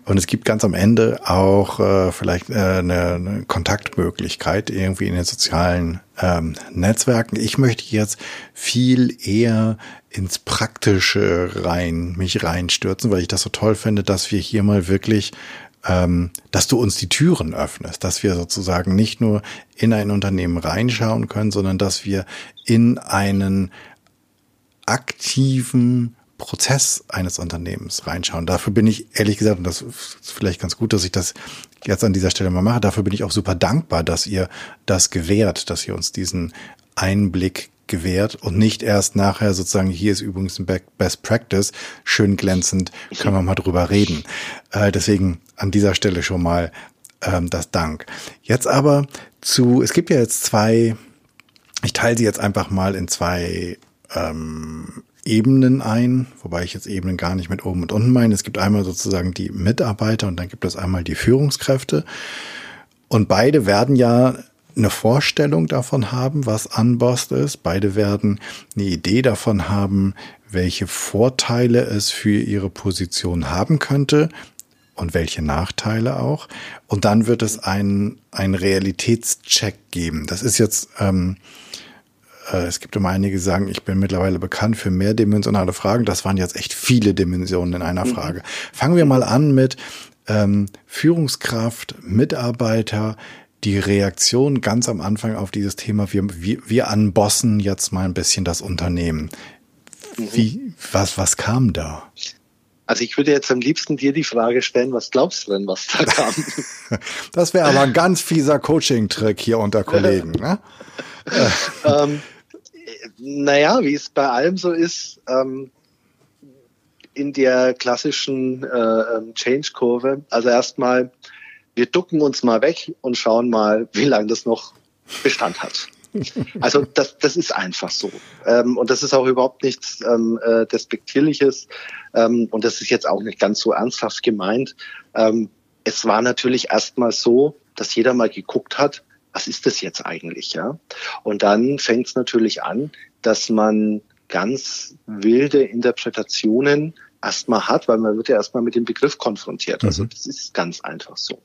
Und es gibt ganz am Ende auch äh, vielleicht äh, eine, eine Kontaktmöglichkeit irgendwie in den sozialen ähm, Netzwerken. Ich möchte jetzt viel eher ins Praktische rein, mich reinstürzen, weil ich das so toll finde, dass wir hier mal wirklich ähm, dass du uns die Türen öffnest, dass wir sozusagen nicht nur in ein Unternehmen reinschauen können, sondern dass wir in einen aktiven Prozess eines Unternehmens reinschauen. Dafür bin ich ehrlich gesagt, und das ist vielleicht ganz gut, dass ich das jetzt an dieser Stelle mal mache, dafür bin ich auch super dankbar, dass ihr das gewährt, dass ihr uns diesen Einblick gewährt und nicht erst nachher sozusagen, hier ist übrigens ein Best Practice, schön glänzend, können wir mal drüber reden. Äh, deswegen an dieser Stelle schon mal ähm, das Dank. Jetzt aber zu, es gibt ja jetzt zwei, ich teile sie jetzt einfach mal in zwei ähm, Ebenen ein, wobei ich jetzt Ebenen gar nicht mit oben und unten meine. Es gibt einmal sozusagen die Mitarbeiter und dann gibt es einmal die Führungskräfte. Und beide werden ja eine Vorstellung davon haben, was Unbossed ist. Beide werden eine Idee davon haben, welche Vorteile es für ihre Position haben könnte und welche Nachteile auch. Und dann wird es einen, einen Realitätscheck geben. Das ist jetzt ähm, äh, es gibt immer einige, die sagen, ich bin mittlerweile bekannt für mehrdimensionale Fragen. Das waren jetzt echt viele Dimensionen in einer mhm. Frage. Fangen wir mal an mit, ähm, Führungskraft, Mitarbeiter, die Reaktion ganz am Anfang auf dieses Thema, wir, wir, wir anbossen jetzt mal ein bisschen das Unternehmen. Wie, was, was kam da? Also ich würde jetzt am liebsten dir die Frage stellen, was glaubst du denn, was da kam? [laughs] das wäre aber ein ganz fieser Coaching-Trick hier unter Kollegen. Ne? [laughs] ähm, naja, wie es bei allem so ist, ähm, in der klassischen äh, ähm, Change-Kurve, also erstmal, wir ducken uns mal weg und schauen mal, wie lange das noch Bestand hat. [laughs] Also das, das ist einfach so. Ähm, und das ist auch überhaupt nichts ähm, äh, Despektierliches. Ähm, und das ist jetzt auch nicht ganz so ernsthaft gemeint. Ähm, es war natürlich erstmal so, dass jeder mal geguckt hat, was ist das jetzt eigentlich, ja? Und dann fängt es natürlich an, dass man ganz wilde Interpretationen erstmal hat, weil man wird ja erstmal mit dem Begriff konfrontiert. Also mhm. das ist ganz einfach so.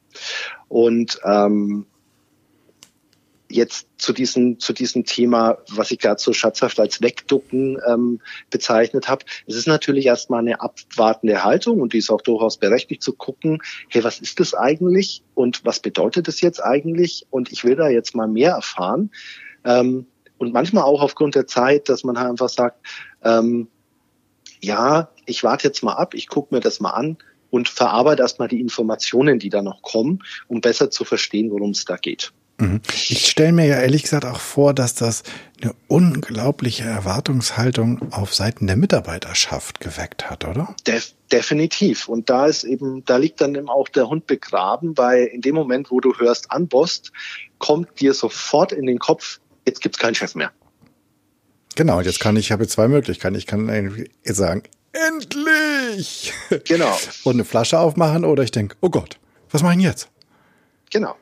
Und ähm, jetzt zu diesem, zu diesem Thema, was ich gerade so schatzhaft als Wegducken ähm, bezeichnet habe. Es ist natürlich erstmal eine abwartende Haltung und die ist auch durchaus berechtigt zu gucken, hey, was ist das eigentlich und was bedeutet das jetzt eigentlich? Und ich will da jetzt mal mehr erfahren. Ähm, und manchmal auch aufgrund der Zeit, dass man halt einfach sagt, ähm, ja, ich warte jetzt mal ab, ich gucke mir das mal an und verarbeite erstmal die Informationen, die da noch kommen, um besser zu verstehen, worum es da geht. Mhm. Ich stelle mir ja ehrlich gesagt auch vor, dass das eine unglaubliche Erwartungshaltung auf Seiten der Mitarbeiterschaft geweckt hat, oder? Def definitiv. Und da ist eben, da liegt dann eben auch der Hund begraben, weil in dem Moment, wo du hörst Anbost, kommt dir sofort in den Kopf, jetzt gibt's keinen Chef mehr. Genau, und jetzt kann ich, ich habe zwei Möglichkeiten. Ich kann sagen, endlich! Genau. [laughs] und eine Flasche aufmachen oder ich denke, oh Gott, was mache ich jetzt? Genau.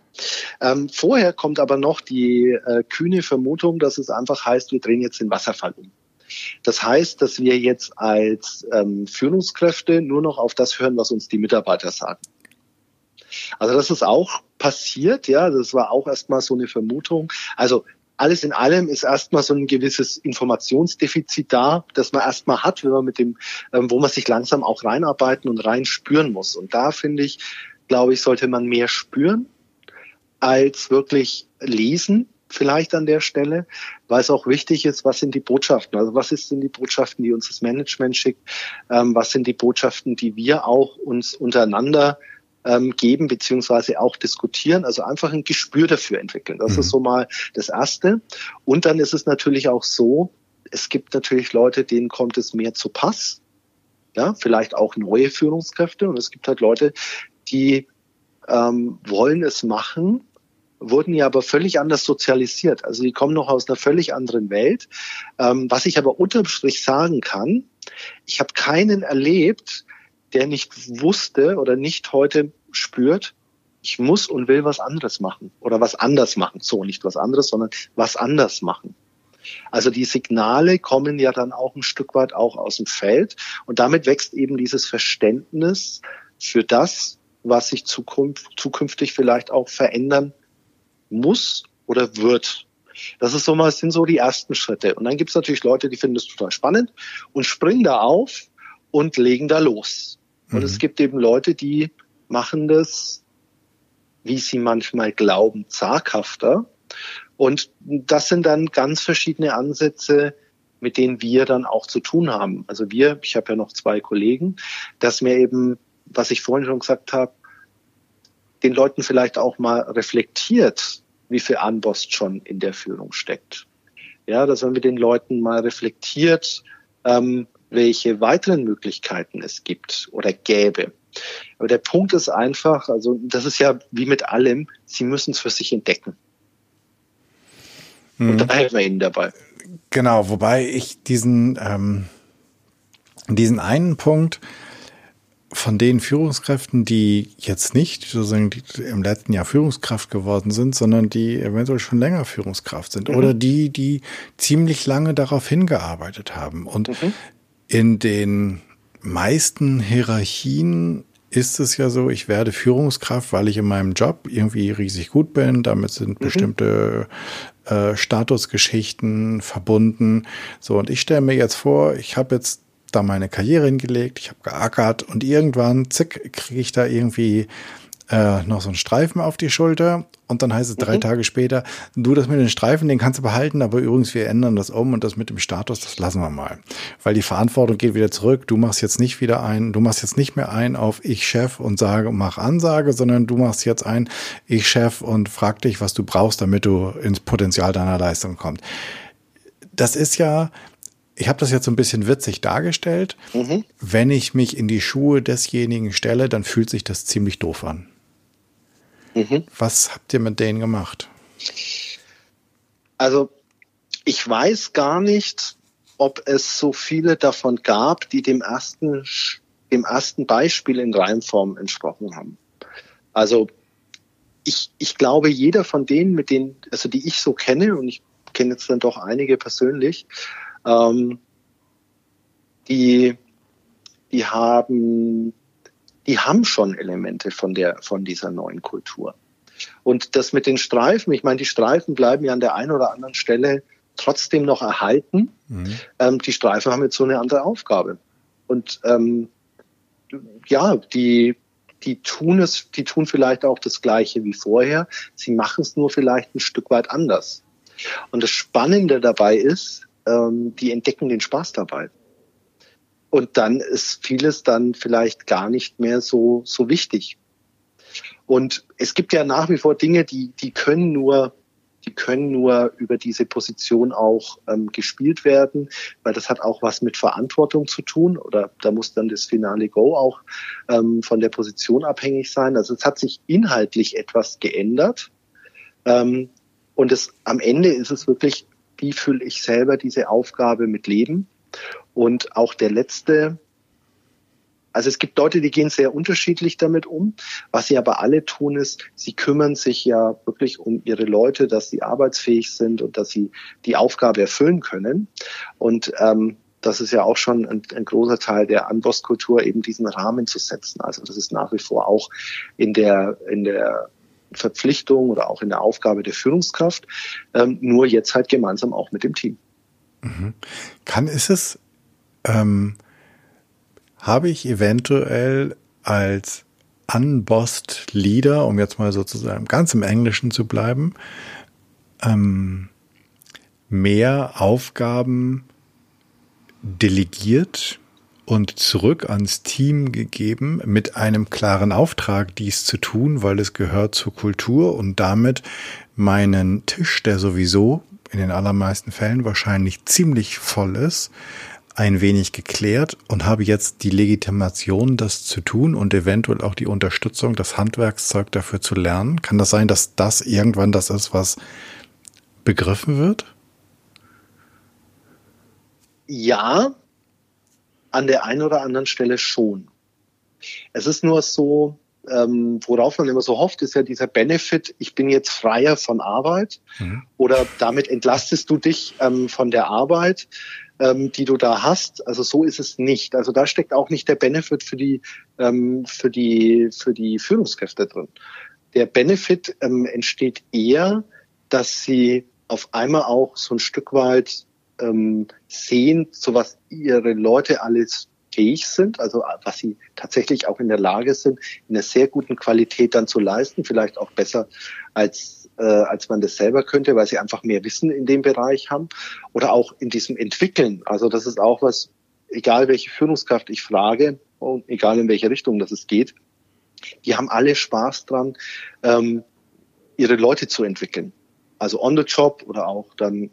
Ähm, vorher kommt aber noch die äh, kühne Vermutung, dass es einfach heißt, wir drehen jetzt den Wasserfall um. Das heißt, dass wir jetzt als ähm, Führungskräfte nur noch auf das hören, was uns die Mitarbeiter sagen. Also das ist auch passiert, ja, das war auch erstmal so eine Vermutung. Also alles in allem ist erstmal so ein gewisses Informationsdefizit da, das man erstmal hat, wenn man mit dem, ähm, wo man sich langsam auch reinarbeiten und rein spüren muss. Und da finde ich, glaube ich, sollte man mehr spüren als wirklich lesen vielleicht an der Stelle, weil es auch wichtig ist, was sind die Botschaften, also was sind die Botschaften, die uns das Management schickt, ähm, was sind die Botschaften, die wir auch uns untereinander ähm, geben beziehungsweise auch diskutieren, also einfach ein Gespür dafür entwickeln. Das mhm. ist so mal das Erste. Und dann ist es natürlich auch so, es gibt natürlich Leute, denen kommt es mehr zu Pass, ja, vielleicht auch neue Führungskräfte und es gibt halt Leute, die ähm, wollen es machen, wurden ja aber völlig anders sozialisiert. Also die kommen noch aus einer völlig anderen Welt. Ähm, was ich aber unterm Strich sagen kann, ich habe keinen erlebt, der nicht wusste oder nicht heute spürt, ich muss und will was anderes machen oder was anders machen. So, nicht was anderes, sondern was anders machen. Also die Signale kommen ja dann auch ein Stück weit auch aus dem Feld und damit wächst eben dieses Verständnis für das, was sich zukünftig vielleicht auch verändern muss oder wird. Das ist so mal, sind so die ersten Schritte. Und dann gibt es natürlich Leute, die finden das total spannend und springen da auf und legen da los. Mhm. Und es gibt eben Leute, die machen das, wie sie manchmal glauben, zaghafter. Und das sind dann ganz verschiedene Ansätze, mit denen wir dann auch zu tun haben. Also wir, ich habe ja noch zwei Kollegen, dass mir eben, was ich vorhin schon gesagt habe, den Leuten vielleicht auch mal reflektiert, wie viel Anbost schon in der Führung steckt. Ja, dass man mit den Leuten mal reflektiert, ähm, welche weiteren Möglichkeiten es gibt oder gäbe. Aber der Punkt ist einfach, also das ist ja wie mit allem, sie müssen es für sich entdecken. Mhm. Und da helfen wir ihnen dabei. Genau, wobei ich diesen, ähm, diesen einen Punkt, von den Führungskräften, die jetzt nicht sozusagen im letzten Jahr Führungskraft geworden sind, sondern die eventuell schon länger Führungskraft sind mhm. oder die, die ziemlich lange darauf hingearbeitet haben. Und mhm. In den meisten Hierarchien ist es ja so, ich werde Führungskraft, weil ich in meinem Job irgendwie riesig gut bin. Damit sind mhm. bestimmte äh, Statusgeschichten verbunden. So, und ich stelle mir jetzt vor, ich habe jetzt da meine Karriere hingelegt, ich habe geackert und irgendwann, zick, kriege ich da irgendwie äh, noch so einen Streifen auf die Schulter und dann heißt es drei mhm. Tage später, du, das mit den Streifen, den kannst du behalten, aber übrigens, wir ändern das um und das mit dem Status, das lassen wir mal. Weil die Verantwortung geht wieder zurück, du machst jetzt nicht wieder ein, du machst jetzt nicht mehr ein auf ich Chef und sage, mach Ansage, sondern du machst jetzt ein ich Chef und frag dich, was du brauchst, damit du ins Potenzial deiner Leistung kommst. Das ist ja, ich habe das jetzt so ein bisschen witzig dargestellt. Mhm. Wenn ich mich in die Schuhe desjenigen stelle, dann fühlt sich das ziemlich doof an. Mhm. Was habt ihr mit denen gemacht? Also ich weiß gar nicht, ob es so viele davon gab, die dem ersten, dem ersten Beispiel in Reimform entsprochen haben. Also ich, ich glaube, jeder von denen, mit denen, also die ich so kenne, und ich kenne jetzt dann doch einige persönlich, ähm, die, die haben die haben schon Elemente von der, von dieser neuen Kultur. Und das mit den Streifen, ich meine, die Streifen bleiben ja an der einen oder anderen Stelle trotzdem noch erhalten. Mhm. Ähm, die Streifen haben jetzt so eine andere Aufgabe. Und ähm, ja, die, die tun es, die tun vielleicht auch das Gleiche wie vorher. Sie machen es nur vielleicht ein Stück weit anders. Und das Spannende dabei ist, ähm, die entdecken den Spaß dabei. Und dann ist vieles dann vielleicht gar nicht mehr so, so wichtig. Und es gibt ja nach wie vor Dinge, die, die können nur, die können nur über diese Position auch ähm, gespielt werden, weil das hat auch was mit Verantwortung zu tun oder da muss dann das Finale Go auch ähm, von der Position abhängig sein. Also es hat sich inhaltlich etwas geändert. Ähm, und es, am Ende ist es wirklich, wie fülle ich selber diese Aufgabe mit Leben? Und auch der letzte, also es gibt Leute, die gehen sehr unterschiedlich damit um. Was sie aber alle tun, ist, sie kümmern sich ja wirklich um ihre Leute, dass sie arbeitsfähig sind und dass sie die Aufgabe erfüllen können. Und ähm, das ist ja auch schon ein, ein großer Teil der Anbosskultur, eben diesen Rahmen zu setzen. Also das ist nach wie vor auch in der, in der Verpflichtung oder auch in der Aufgabe der Führungskraft, ähm, nur jetzt halt gemeinsam auch mit dem Team. Mhm. Kann ist es, ähm, habe ich eventuell als unbossed Leader, um jetzt mal sozusagen ganz im Englischen zu bleiben, ähm, mehr Aufgaben delegiert und zurück ans Team gegeben mit einem klaren Auftrag, dies zu tun, weil es gehört zur Kultur und damit meinen Tisch, der sowieso in den allermeisten Fällen wahrscheinlich ziemlich voll ist, ein wenig geklärt und habe jetzt die Legitimation, das zu tun und eventuell auch die Unterstützung, das Handwerkszeug dafür zu lernen. Kann das sein, dass das irgendwann das ist, was begriffen wird? Ja, an der einen oder anderen Stelle schon. Es ist nur so, ähm, worauf man immer so hofft, ist ja dieser Benefit, ich bin jetzt freier von Arbeit mhm. oder damit entlastest du dich ähm, von der Arbeit, ähm, die du da hast. Also so ist es nicht. Also da steckt auch nicht der Benefit für die, ähm, für die, für die Führungskräfte drin. Der Benefit ähm, entsteht eher, dass sie auf einmal auch so ein Stück weit ähm, sehen, so was ihre Leute alles fähig sind, also was sie tatsächlich auch in der Lage sind, in einer sehr guten Qualität dann zu leisten, vielleicht auch besser als äh, als man das selber könnte, weil sie einfach mehr Wissen in dem Bereich haben oder auch in diesem Entwickeln. Also das ist auch was, egal welche Führungskraft ich frage und egal in welche Richtung das es geht, die haben alle Spaß dran, ähm, ihre Leute zu entwickeln. Also on the job oder auch dann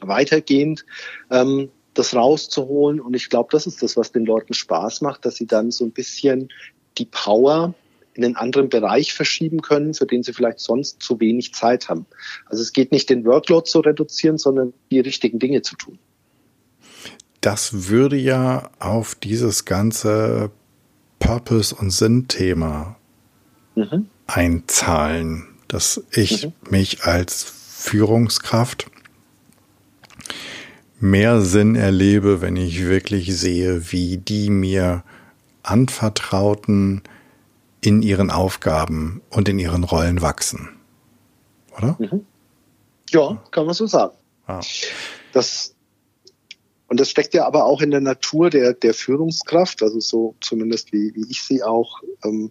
weitergehend. Ähm, das rauszuholen. Und ich glaube, das ist das, was den Leuten Spaß macht, dass sie dann so ein bisschen die Power in einen anderen Bereich verschieben können, für den sie vielleicht sonst zu wenig Zeit haben. Also es geht nicht den Workload zu reduzieren, sondern die richtigen Dinge zu tun. Das würde ja auf dieses ganze Purpose- und Sinn-Thema mhm. einzahlen, dass ich mhm. mich als Führungskraft mehr Sinn erlebe, wenn ich wirklich sehe, wie die mir anvertrauten in ihren Aufgaben und in ihren Rollen wachsen. Oder? Mhm. Ja, kann man so sagen. Ah. Das, und das steckt ja aber auch in der Natur der, der Führungskraft, also so zumindest wie, wie ich sie auch ähm,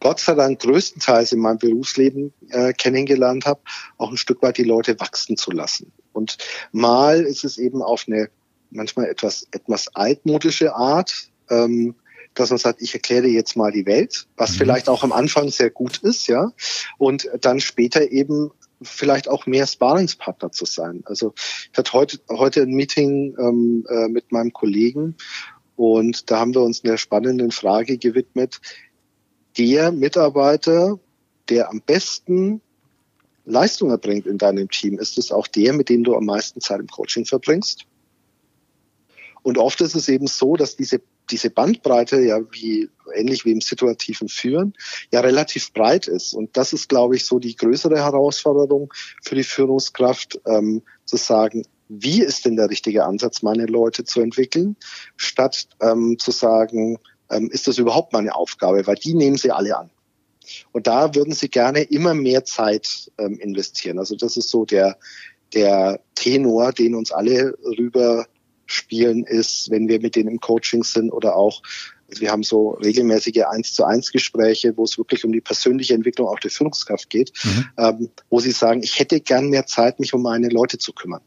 Gott sei Dank größtenteils in meinem Berufsleben äh, kennengelernt habe, auch ein Stück weit die Leute wachsen zu lassen. Und mal ist es eben auf eine manchmal etwas, etwas altmodische Art, ähm, dass man sagt, ich erkläre jetzt mal die Welt, was mhm. vielleicht auch am Anfang sehr gut ist, ja, und dann später eben vielleicht auch mehr Sparingspartner zu sein. Also ich hatte heute, heute ein Meeting ähm, äh, mit meinem Kollegen und da haben wir uns einer spannenden Frage gewidmet. Der Mitarbeiter, der am besten Leistung erbringt in deinem Team, ist es auch der, mit dem du am meisten Zeit im Coaching verbringst? Und oft ist es eben so, dass diese, diese Bandbreite ja wie, ähnlich wie im situativen Führen, ja relativ breit ist. Und das ist, glaube ich, so die größere Herausforderung für die Führungskraft, ähm, zu sagen, wie ist denn der richtige Ansatz, meine Leute zu entwickeln, statt ähm, zu sagen, ähm, ist das überhaupt meine Aufgabe, weil die nehmen sie alle an. Und da würden sie gerne immer mehr Zeit ähm, investieren. Also das ist so der, der Tenor, den uns alle rüber spielen ist, wenn wir mit denen im Coaching sind oder auch, also wir haben so regelmäßige eins zu eins Gespräche, wo es wirklich um die persönliche Entwicklung auch der Führungskraft geht, mhm. ähm, wo sie sagen, ich hätte gern mehr Zeit, mich um meine Leute zu kümmern.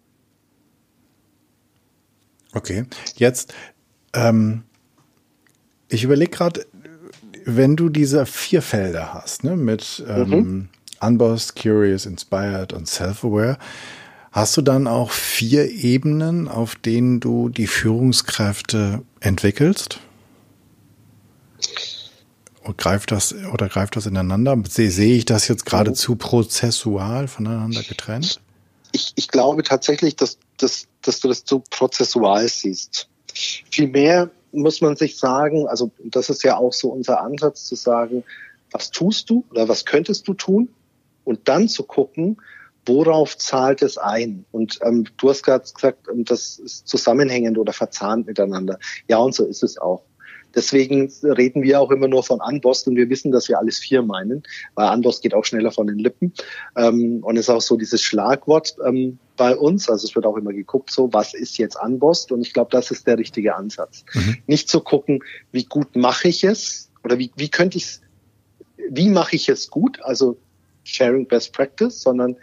Okay, jetzt, ähm, ich überlege gerade, wenn du diese vier Felder hast, ne, mit ähm, mhm. Unbossed, Curious, Inspired und Self-Aware, Hast du dann auch vier Ebenen, auf denen du die Führungskräfte entwickelst? Und greift das oder greift das ineinander? Sehe, sehe ich das jetzt geradezu prozessual voneinander getrennt? Ich, ich glaube tatsächlich, dass, dass, dass du das zu prozessual siehst. Vielmehr muss man sich sagen, also das ist ja auch so unser Ansatz zu sagen, was tust du oder was könntest du tun? Und dann zu gucken, worauf zahlt es ein? Und ähm, du hast gerade gesagt, ähm, das ist zusammenhängend oder verzahnt miteinander. Ja, und so ist es auch. Deswegen reden wir auch immer nur von Anbost und wir wissen, dass wir alles vier meinen, weil Anbost geht auch schneller von den Lippen. Ähm, und ist auch so dieses Schlagwort ähm, bei uns. Also es wird auch immer geguckt, so was ist jetzt Anbost? Und ich glaube, das ist der richtige Ansatz. Mhm. Nicht zu gucken, wie gut mache ich es oder wie, wie könnte ich es, wie mache ich es gut? Also Sharing Best Practice, sondern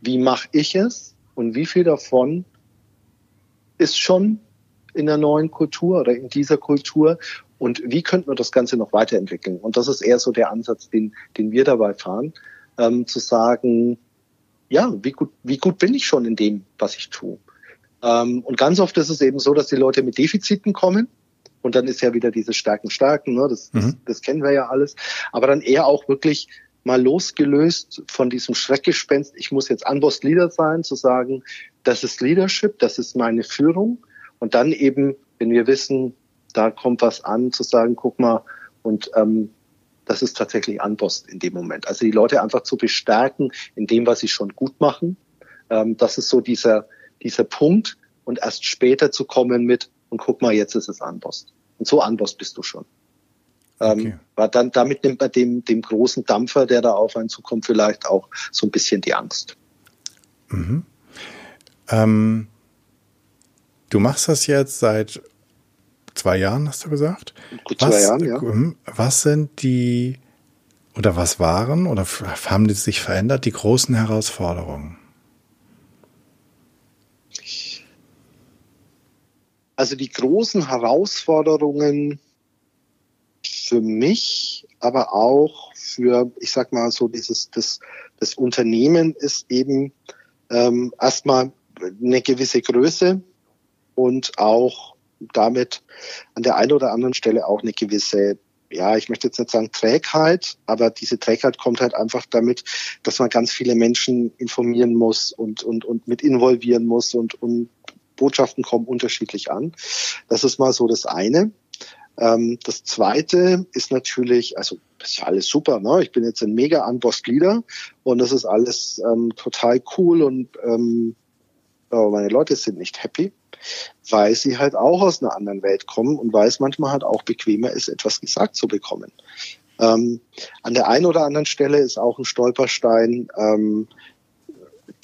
wie mache ich es und wie viel davon ist schon in der neuen Kultur oder in dieser Kultur und wie könnten wir das Ganze noch weiterentwickeln? Und das ist eher so der Ansatz, den, den wir dabei fahren, ähm, zu sagen, ja, wie gut, wie gut bin ich schon in dem, was ich tue? Ähm, und ganz oft ist es eben so, dass die Leute mit Defiziten kommen. Und dann ist ja wieder dieses Stärken, Stärken, ne? das, mhm. das, das kennen wir ja alles. Aber dann eher auch wirklich mal losgelöst von diesem Schreckgespenst, ich muss jetzt Unbossed Leader sein, zu sagen, das ist Leadership, das ist meine Führung. Und dann eben, wenn wir wissen, da kommt was an, zu sagen, guck mal, und ähm, das ist tatsächlich Unbossed in dem Moment. Also die Leute einfach zu bestärken in dem, was sie schon gut machen. Ähm, das ist so dieser, dieser Punkt. Und erst später zu kommen mit, und guck mal, jetzt ist es Unbossed. Und so Unbossed bist du schon. Ähm, okay. War dann damit nimmt man dem, dem großen Dampfer, der da auf einen zukommt, vielleicht auch so ein bisschen die Angst. Mhm. Ähm, du machst das jetzt seit zwei Jahren, hast du gesagt? Gut was, zwei Jahren, ja. Ähm, was sind die oder was waren oder haben die sich verändert, die großen Herausforderungen? Also die großen Herausforderungen für mich, aber auch für, ich sag mal so, dieses, das, das Unternehmen ist eben ähm, erstmal eine gewisse Größe und auch damit an der einen oder anderen Stelle auch eine gewisse, ja, ich möchte jetzt nicht sagen Trägheit, aber diese Trägheit kommt halt einfach damit, dass man ganz viele Menschen informieren muss und, und, und mit involvieren muss und, und Botschaften kommen unterschiedlich an. Das ist mal so das eine. Ähm, das zweite ist natürlich, also das ist ja alles super, ne? Ich bin jetzt ein mega unbossed Leader und das ist alles ähm, total cool und ähm, aber meine Leute sind nicht happy, weil sie halt auch aus einer anderen Welt kommen und weil es manchmal halt auch bequemer ist, etwas gesagt zu bekommen. Ähm, an der einen oder anderen Stelle ist auch ein Stolperstein, ähm,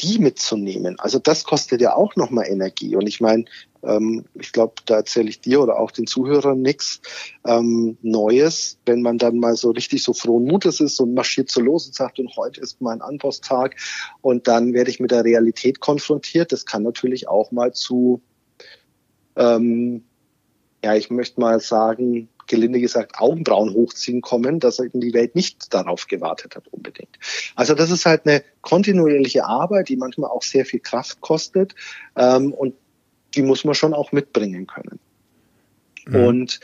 die mitzunehmen. Also das kostet ja auch nochmal Energie. Und ich meine, ähm, ich glaube, da erzähle ich dir oder auch den Zuhörern nichts ähm, Neues, wenn man dann mal so richtig so frohen Mutes ist und marschiert so los und sagt, und heute ist mein Anpostag und dann werde ich mit der Realität konfrontiert. Das kann natürlich auch mal zu, ähm, ja, ich möchte mal sagen, gelinde gesagt Augenbrauen hochziehen kommen, dass eben die Welt nicht darauf gewartet hat unbedingt. Also das ist halt eine kontinuierliche Arbeit, die manchmal auch sehr viel Kraft kostet ähm, und die muss man schon auch mitbringen können. Mhm. Und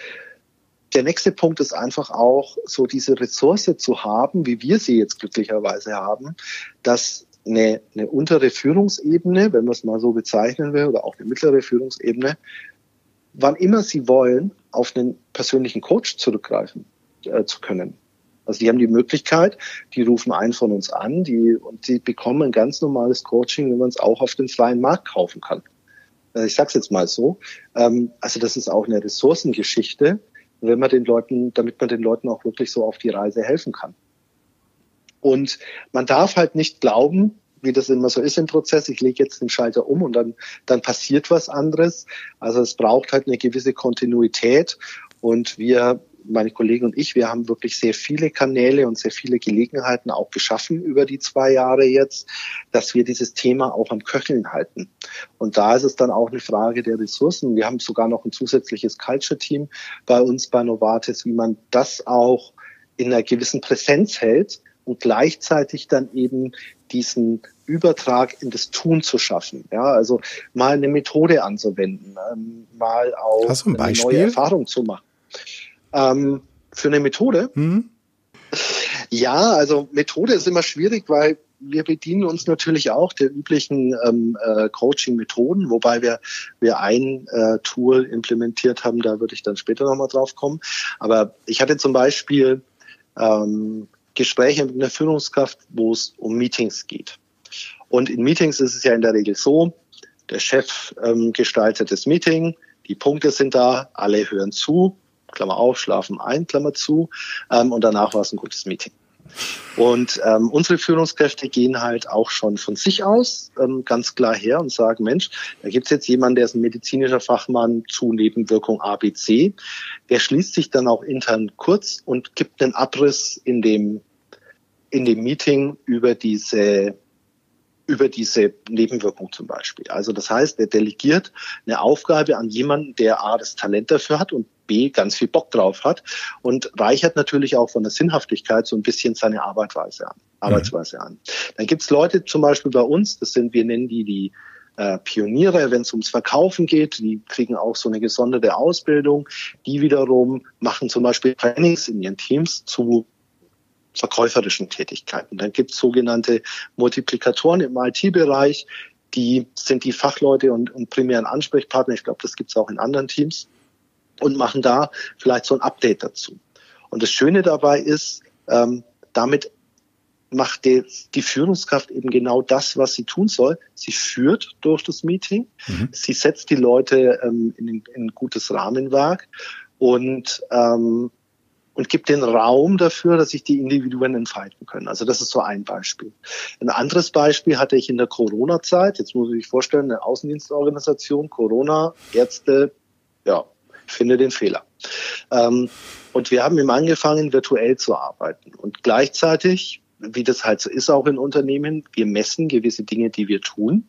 der nächste Punkt ist einfach auch so diese Ressource zu haben, wie wir sie jetzt glücklicherweise haben, dass eine, eine untere Führungsebene, wenn man es mal so bezeichnen will, oder auch eine mittlere Führungsebene, wann immer sie wollen, auf einen persönlichen Coach zurückgreifen äh, zu können. Also die haben die Möglichkeit, die rufen einen von uns an, die und die bekommen ein ganz normales Coaching, wenn man es auch auf dem freien Markt kaufen kann. Also ich sag's jetzt mal so. Ähm, also das ist auch eine Ressourcengeschichte, wenn man den Leuten, damit man den Leuten auch wirklich so auf die Reise helfen kann. Und man darf halt nicht glauben, wie das immer so ist im Prozess, ich lege jetzt den Schalter um und dann, dann passiert was anderes. Also es braucht halt eine gewisse Kontinuität und wir, meine Kollegen und ich, wir haben wirklich sehr viele Kanäle und sehr viele Gelegenheiten auch geschaffen über die zwei Jahre jetzt, dass wir dieses Thema auch am Köcheln halten. Und da ist es dann auch eine Frage der Ressourcen. Wir haben sogar noch ein zusätzliches Culture-Team bei uns bei Novartis, wie man das auch in einer gewissen Präsenz hält und gleichzeitig dann eben diesen Übertrag in das Tun zu schaffen. Ja, also mal eine Methode anzuwenden, ähm, mal auch ein eine neue Erfahrung zu machen. Ähm, für eine Methode? Mhm. Ja, also Methode ist immer schwierig, weil wir bedienen uns natürlich auch der üblichen ähm, äh, Coaching-Methoden, wobei wir, wir ein äh, Tool implementiert haben, da würde ich dann später nochmal drauf kommen. Aber ich hatte zum Beispiel ähm, Gespräche mit einer Führungskraft, wo es um Meetings geht. Und in Meetings ist es ja in der Regel so, der Chef ähm, gestaltet das Meeting, die Punkte sind da, alle hören zu, Klammer auf, schlafen ein, Klammer zu, ähm, und danach war es ein gutes Meeting. Und ähm, unsere Führungskräfte gehen halt auch schon von sich aus ähm, ganz klar her und sagen, Mensch, da gibt's jetzt jemanden, der ist ein medizinischer Fachmann zu Nebenwirkung ABC. Der schließt sich dann auch intern kurz und gibt einen Abriss in dem, in dem Meeting über diese über diese Nebenwirkung zum Beispiel. Also das heißt, er delegiert eine Aufgabe an jemanden, der A, das Talent dafür hat und B, ganz viel Bock drauf hat und reichert natürlich auch von der Sinnhaftigkeit so ein bisschen seine Arbeitsweise an. Arbeitsweise mhm. an. Dann gibt's Leute zum Beispiel bei uns, das sind, wir nennen die die äh, Pioniere, wenn es ums Verkaufen geht, die kriegen auch so eine gesonderte Ausbildung. Die wiederum machen zum Beispiel Trainings in ihren Teams zu verkäuferischen Tätigkeiten. Dann gibt es sogenannte Multiplikatoren im IT-Bereich, die sind die Fachleute und, und primären Ansprechpartner. Ich glaube, das gibt es auch in anderen Teams und machen da vielleicht so ein Update dazu. Und das Schöne dabei ist, ähm, damit macht die, die Führungskraft eben genau das, was sie tun soll. Sie führt durch das Meeting, mhm. sie setzt die Leute ähm, in, in ein gutes Rahmenwerk und ähm, und gibt den Raum dafür, dass sich die Individuen entfalten können. Also das ist so ein Beispiel. Ein anderes Beispiel hatte ich in der Corona-Zeit. Jetzt muss ich sich vorstellen, eine Außendienstorganisation, Corona, Ärzte, ja, finde den Fehler. Ähm, und wir haben eben angefangen, virtuell zu arbeiten. Und gleichzeitig, wie das halt so ist auch in Unternehmen, wir messen gewisse Dinge, die wir tun,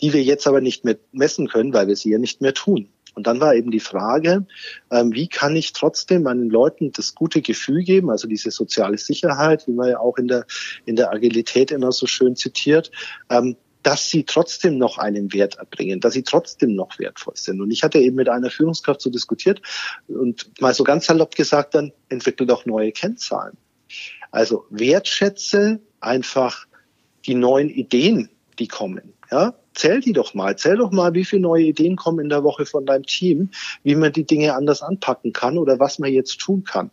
die wir jetzt aber nicht mehr messen können, weil wir sie ja nicht mehr tun. Und dann war eben die Frage, ähm, wie kann ich trotzdem meinen Leuten das gute Gefühl geben, also diese soziale Sicherheit, wie man ja auch in der, in der Agilität immer so schön zitiert, ähm, dass sie trotzdem noch einen Wert erbringen, dass sie trotzdem noch wertvoll sind. Und ich hatte eben mit einer Führungskraft so diskutiert und mal so ganz salopp gesagt, dann entwickelt doch neue Kennzahlen. Also wertschätze einfach die neuen Ideen, die kommen. Ja, zähl die doch mal. Zähl doch mal, wie viele neue Ideen kommen in der Woche von deinem Team, wie man die Dinge anders anpacken kann oder was man jetzt tun kann.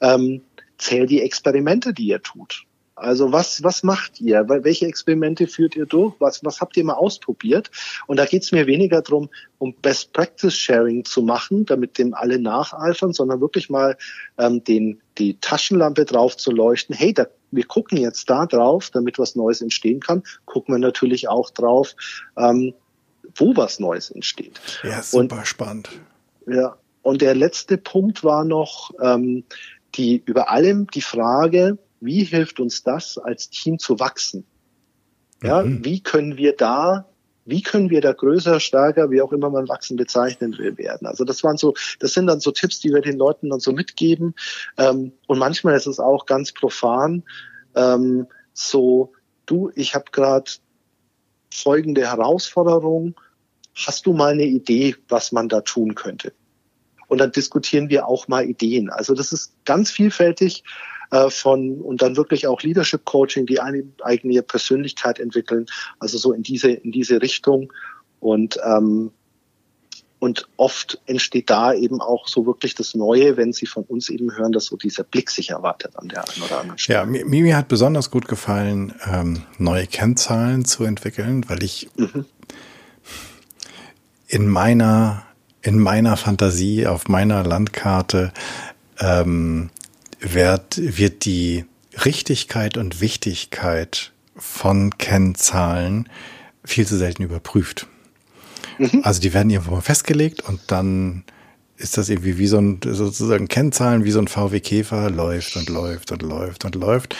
Ähm, zähl die Experimente, die ihr tut. Also was, was macht ihr? Welche Experimente führt ihr durch? Was, was habt ihr mal ausprobiert? Und da geht es mir weniger darum, um Best Practice Sharing zu machen, damit dem alle nacheifern, sondern wirklich mal ähm, den, die Taschenlampe drauf zu leuchten. Hey, da, wir gucken jetzt da drauf, damit was Neues entstehen kann. Gucken wir natürlich auch drauf, ähm, wo was Neues entsteht. Ja, super Und, spannend. Ja, und der letzte Punkt war noch ähm, die über allem die Frage, wie hilft uns das, als Team zu wachsen? Ja, mhm. wie können wir da, wie können wir da größer, stärker, wie auch immer man wachsen bezeichnen will, werden? Also das waren so, das sind dann so Tipps, die wir den Leuten dann so mitgeben. Ähm, und manchmal ist es auch ganz profan, ähm, so, du, ich habe gerade folgende Herausforderung. Hast du mal eine Idee, was man da tun könnte? Und dann diskutieren wir auch mal Ideen. Also das ist ganz vielfältig äh, von und dann wirklich auch Leadership Coaching, die eine eigene Persönlichkeit entwickeln, also so in diese in diese Richtung und ähm, und oft entsteht da eben auch so wirklich das Neue, wenn Sie von uns eben hören, dass so dieser Blick sich erwartet an der einen oder anderen Stelle. Ja, mir, mir hat besonders gut gefallen, ähm, neue Kennzahlen zu entwickeln, weil ich mhm. in meiner in meiner Fantasie auf meiner Landkarte ähm, wird, wird die Richtigkeit und Wichtigkeit von Kennzahlen viel zu selten überprüft. Mhm. Also die werden irgendwo mal festgelegt und dann ist das irgendwie wie so ein sozusagen Kennzahlen wie so ein VW Käfer läuft und läuft und läuft und läuft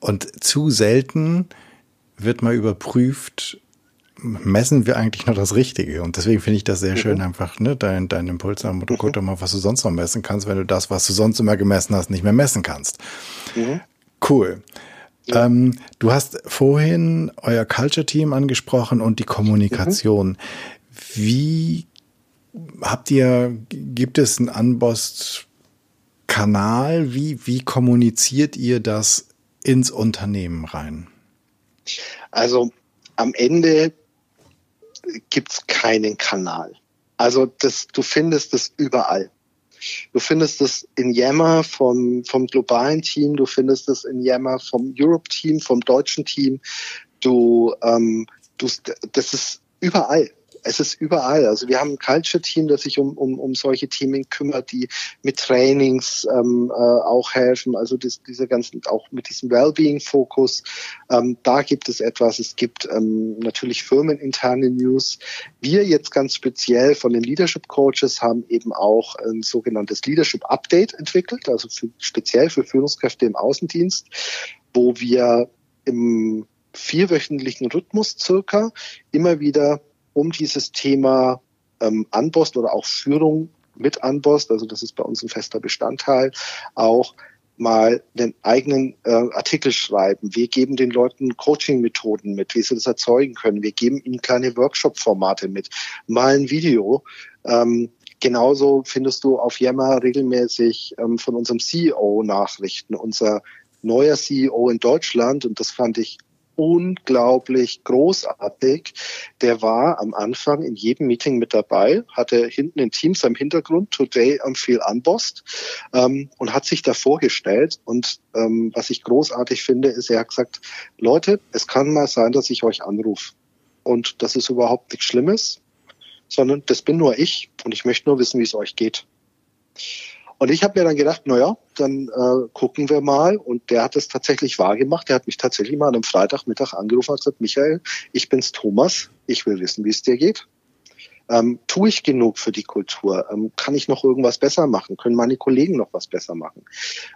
und zu selten wird mal überprüft, messen wir eigentlich noch das Richtige. Und deswegen finde ich das sehr schön, mhm. einfach ne, dein, dein Impuls am Motto, mhm. guck doch mal, was du sonst noch messen kannst, wenn du das, was du sonst immer gemessen hast, nicht mehr messen kannst. Mhm. Cool. Ja. Ähm, du hast vorhin euer Culture-Team angesprochen und die Kommunikation. Mhm. Wie habt ihr, gibt es einen Anbost-Kanal? Wie, wie kommuniziert ihr das ins Unternehmen rein? Also am Ende gibt's keinen Kanal. Also das, du findest es überall. Du findest es in Yammer vom, vom globalen Team, du findest es in Yammer vom Europe-Team, vom deutschen Team. Du, ähm, du, das ist überall es ist überall. Also wir haben ein Culture-Team, das sich um, um, um solche Themen kümmert, die mit Trainings ähm, äh, auch helfen. Also das, diese ganzen, auch mit diesem Wellbeing-Fokus. Ähm, da gibt es etwas. Es gibt ähm, natürlich firmeninterne News. Wir jetzt ganz speziell von den Leadership Coaches haben eben auch ein sogenanntes Leadership Update entwickelt, also für, speziell für Führungskräfte im Außendienst, wo wir im vierwöchentlichen Rhythmus circa immer wieder um dieses Thema ähm, Anbost oder auch Führung mit Anbost, also das ist bei uns ein fester Bestandteil, auch mal einen eigenen äh, Artikel schreiben. Wir geben den Leuten Coaching-Methoden mit, wie sie das erzeugen können. Wir geben ihnen kleine Workshop-Formate mit, mal ein Video. Ähm, genauso findest du auf Yammer regelmäßig ähm, von unserem CEO Nachrichten. Unser neuer CEO in Deutschland, und das fand ich unglaublich großartig. Der war am Anfang in jedem Meeting mit dabei, hatte hinten in Teams am Hintergrund Today am Feel Unbossed ähm, und hat sich da vorgestellt. Und ähm, was ich großartig finde, ist, er hat gesagt, Leute, es kann mal sein, dass ich euch anrufe. Und das ist überhaupt nichts Schlimmes, sondern das bin nur ich und ich möchte nur wissen, wie es euch geht. Und ich habe mir dann gedacht, naja, dann äh, gucken wir mal. Und der hat es tatsächlich wahrgemacht. Der hat mich tatsächlich mal an einem Freitagmittag angerufen und gesagt, Michael, ich bin's Thomas, ich will wissen, wie es dir geht. Ähm, tue ich genug für die Kultur? Ähm, kann ich noch irgendwas besser machen? Können meine Kollegen noch was besser machen?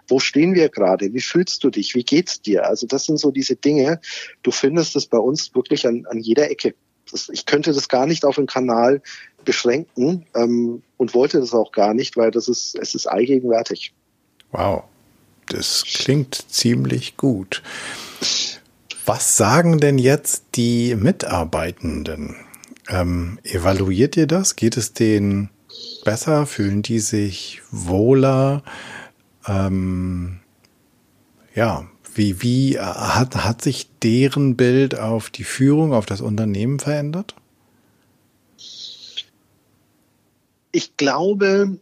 Wo stehen wir gerade? Wie fühlst du dich? Wie geht's dir? Also das sind so diese Dinge. Du findest es bei uns wirklich an, an jeder Ecke. Ich könnte das gar nicht auf den Kanal beschränken ähm, und wollte das auch gar nicht, weil das ist, es ist allgegenwärtig. Wow, das klingt ziemlich gut. Was sagen denn jetzt die Mitarbeitenden? Ähm, evaluiert ihr das? Geht es denen besser? Fühlen die sich wohler? Ähm, ja, wie, wie hat, hat sich deren Bild auf die Führung, auf das Unternehmen verändert? Ich glaube,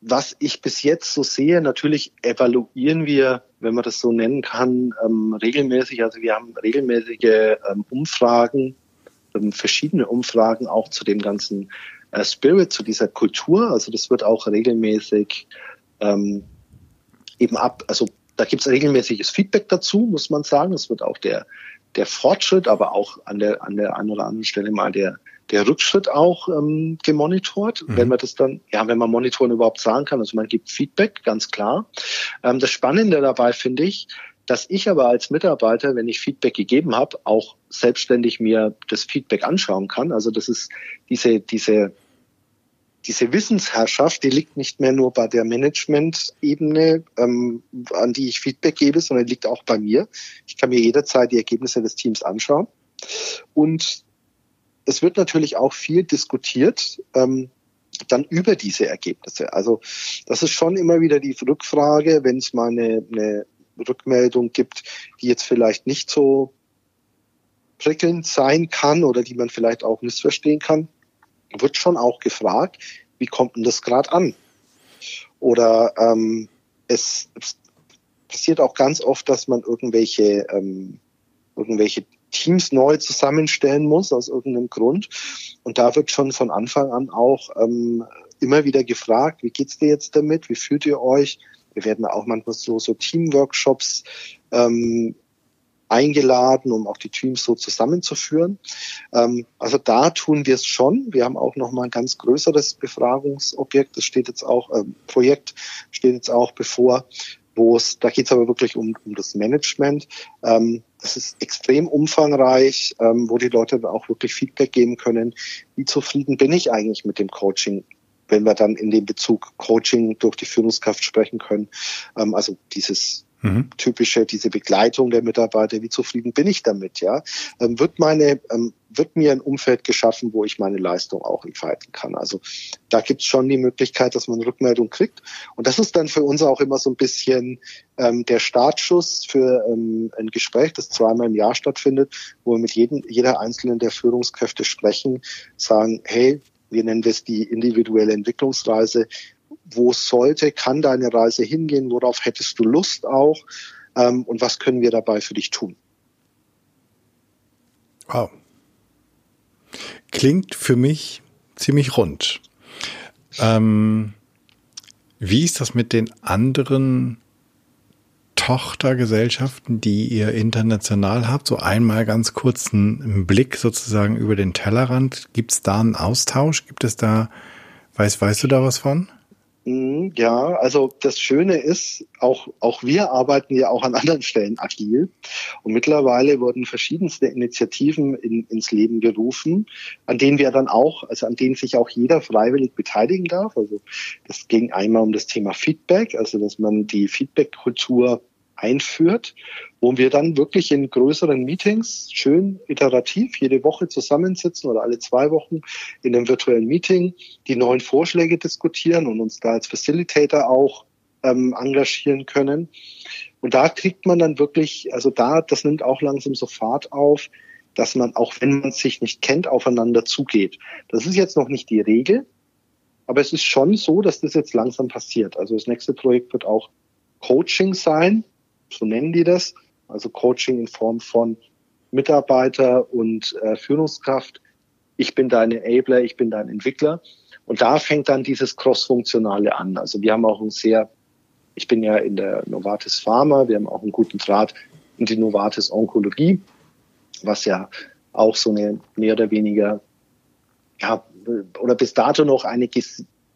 was ich bis jetzt so sehe, natürlich evaluieren wir wenn man das so nennen kann, ähm, regelmäßig. Also wir haben regelmäßige ähm, Umfragen, ähm, verschiedene Umfragen auch zu dem ganzen äh, Spirit, zu dieser Kultur. Also das wird auch regelmäßig ähm, eben ab, also da gibt es regelmäßiges Feedback dazu, muss man sagen. Es wird auch der, der Fortschritt, aber auch an der, an der einen oder anderen Stelle mal der, der Rückschritt auch ähm, gemonitort, mhm. wenn man das dann, ja, wenn man monitoren überhaupt sagen kann. Also man gibt Feedback, ganz klar. Ähm, das Spannende dabei finde ich, dass ich aber als Mitarbeiter, wenn ich Feedback gegeben habe, auch selbstständig mir das Feedback anschauen kann. Also das ist diese, diese diese Wissensherrschaft, die liegt nicht mehr nur bei der Management-Ebene, ähm, an die ich Feedback gebe, sondern liegt auch bei mir. Ich kann mir jederzeit die Ergebnisse des Teams anschauen. Und es wird natürlich auch viel diskutiert, ähm, dann über diese Ergebnisse. Also das ist schon immer wieder die Rückfrage, wenn es mal eine, eine Rückmeldung gibt, die jetzt vielleicht nicht so prickelnd sein kann oder die man vielleicht auch missverstehen kann wird schon auch gefragt, wie kommt denn das gerade an? Oder ähm, es, es passiert auch ganz oft, dass man irgendwelche, ähm, irgendwelche Teams neu zusammenstellen muss aus irgendeinem Grund. Und da wird schon von Anfang an auch ähm, immer wieder gefragt, wie geht's dir jetzt damit? Wie fühlt ihr euch? Wir werden auch manchmal so, so Teamworkshops ähm, eingeladen, um auch die Teams so zusammenzuführen. Ähm, also da tun wir es schon. Wir haben auch noch mal ein ganz größeres Befragungsobjekt. Das steht jetzt auch, äh, Projekt steht jetzt auch bevor, wo es, da geht es aber wirklich um, um das Management. Ähm, das ist extrem umfangreich, ähm, wo die Leute auch wirklich Feedback geben können. Wie zufrieden bin ich eigentlich mit dem Coaching? wenn wir dann in dem Bezug Coaching durch die Führungskraft sprechen können. Ähm, also dieses Mhm. Typische, diese Begleitung der Mitarbeiter, wie zufrieden bin ich damit, ja? Ähm, wird meine, ähm, wird mir ein Umfeld geschaffen, wo ich meine Leistung auch entfalten kann. Also da gibt es schon die Möglichkeit, dass man Rückmeldung kriegt. Und das ist dann für uns auch immer so ein bisschen ähm, der Startschuss für ähm, ein Gespräch, das zweimal im Jahr stattfindet, wo wir mit jedem, jeder einzelnen der Führungskräfte sprechen, sagen, hey, wir nennen das die individuelle Entwicklungsreise wo sollte, kann deine Reise hingehen, worauf hättest du Lust auch ähm, und was können wir dabei für dich tun. Wow. Klingt für mich ziemlich rund. Ähm, wie ist das mit den anderen Tochtergesellschaften, die ihr international habt? So einmal ganz kurz einen Blick sozusagen über den Tellerrand. Gibt es da einen Austausch? Gibt es da, weißt, weißt du da was von? Mhm, ja, also das Schöne ist, auch, auch wir arbeiten ja auch an [laughs] anderen Stellen agil. Und mittlerweile wurden verschiedenste Initiativen in, ins Leben gerufen, an denen wir dann auch, also an denen sich auch jeder freiwillig beteiligen darf. Also das ging einmal um das Thema Feedback, also dass man die Feedback-Kultur einführt, wo wir dann wirklich in größeren Meetings schön iterativ jede Woche zusammensitzen oder alle zwei Wochen in einem virtuellen Meeting die neuen Vorschläge diskutieren und uns da als Facilitator auch ähm, engagieren können. Und da kriegt man dann wirklich, also da, das nimmt auch langsam so Fahrt auf, dass man, auch wenn man sich nicht kennt, aufeinander zugeht. Das ist jetzt noch nicht die Regel, aber es ist schon so, dass das jetzt langsam passiert. Also das nächste Projekt wird auch Coaching sein, so nennen die das, also Coaching in Form von Mitarbeiter und äh, Führungskraft. Ich bin dein Enabler, ich bin dein Entwickler. Und da fängt dann dieses Cross-Funktionale an. Also wir haben auch ein sehr, ich bin ja in der Novartis Pharma, wir haben auch einen guten Draht in die Novartis Onkologie, was ja auch so eine mehr oder weniger, ja, oder bis dato noch eine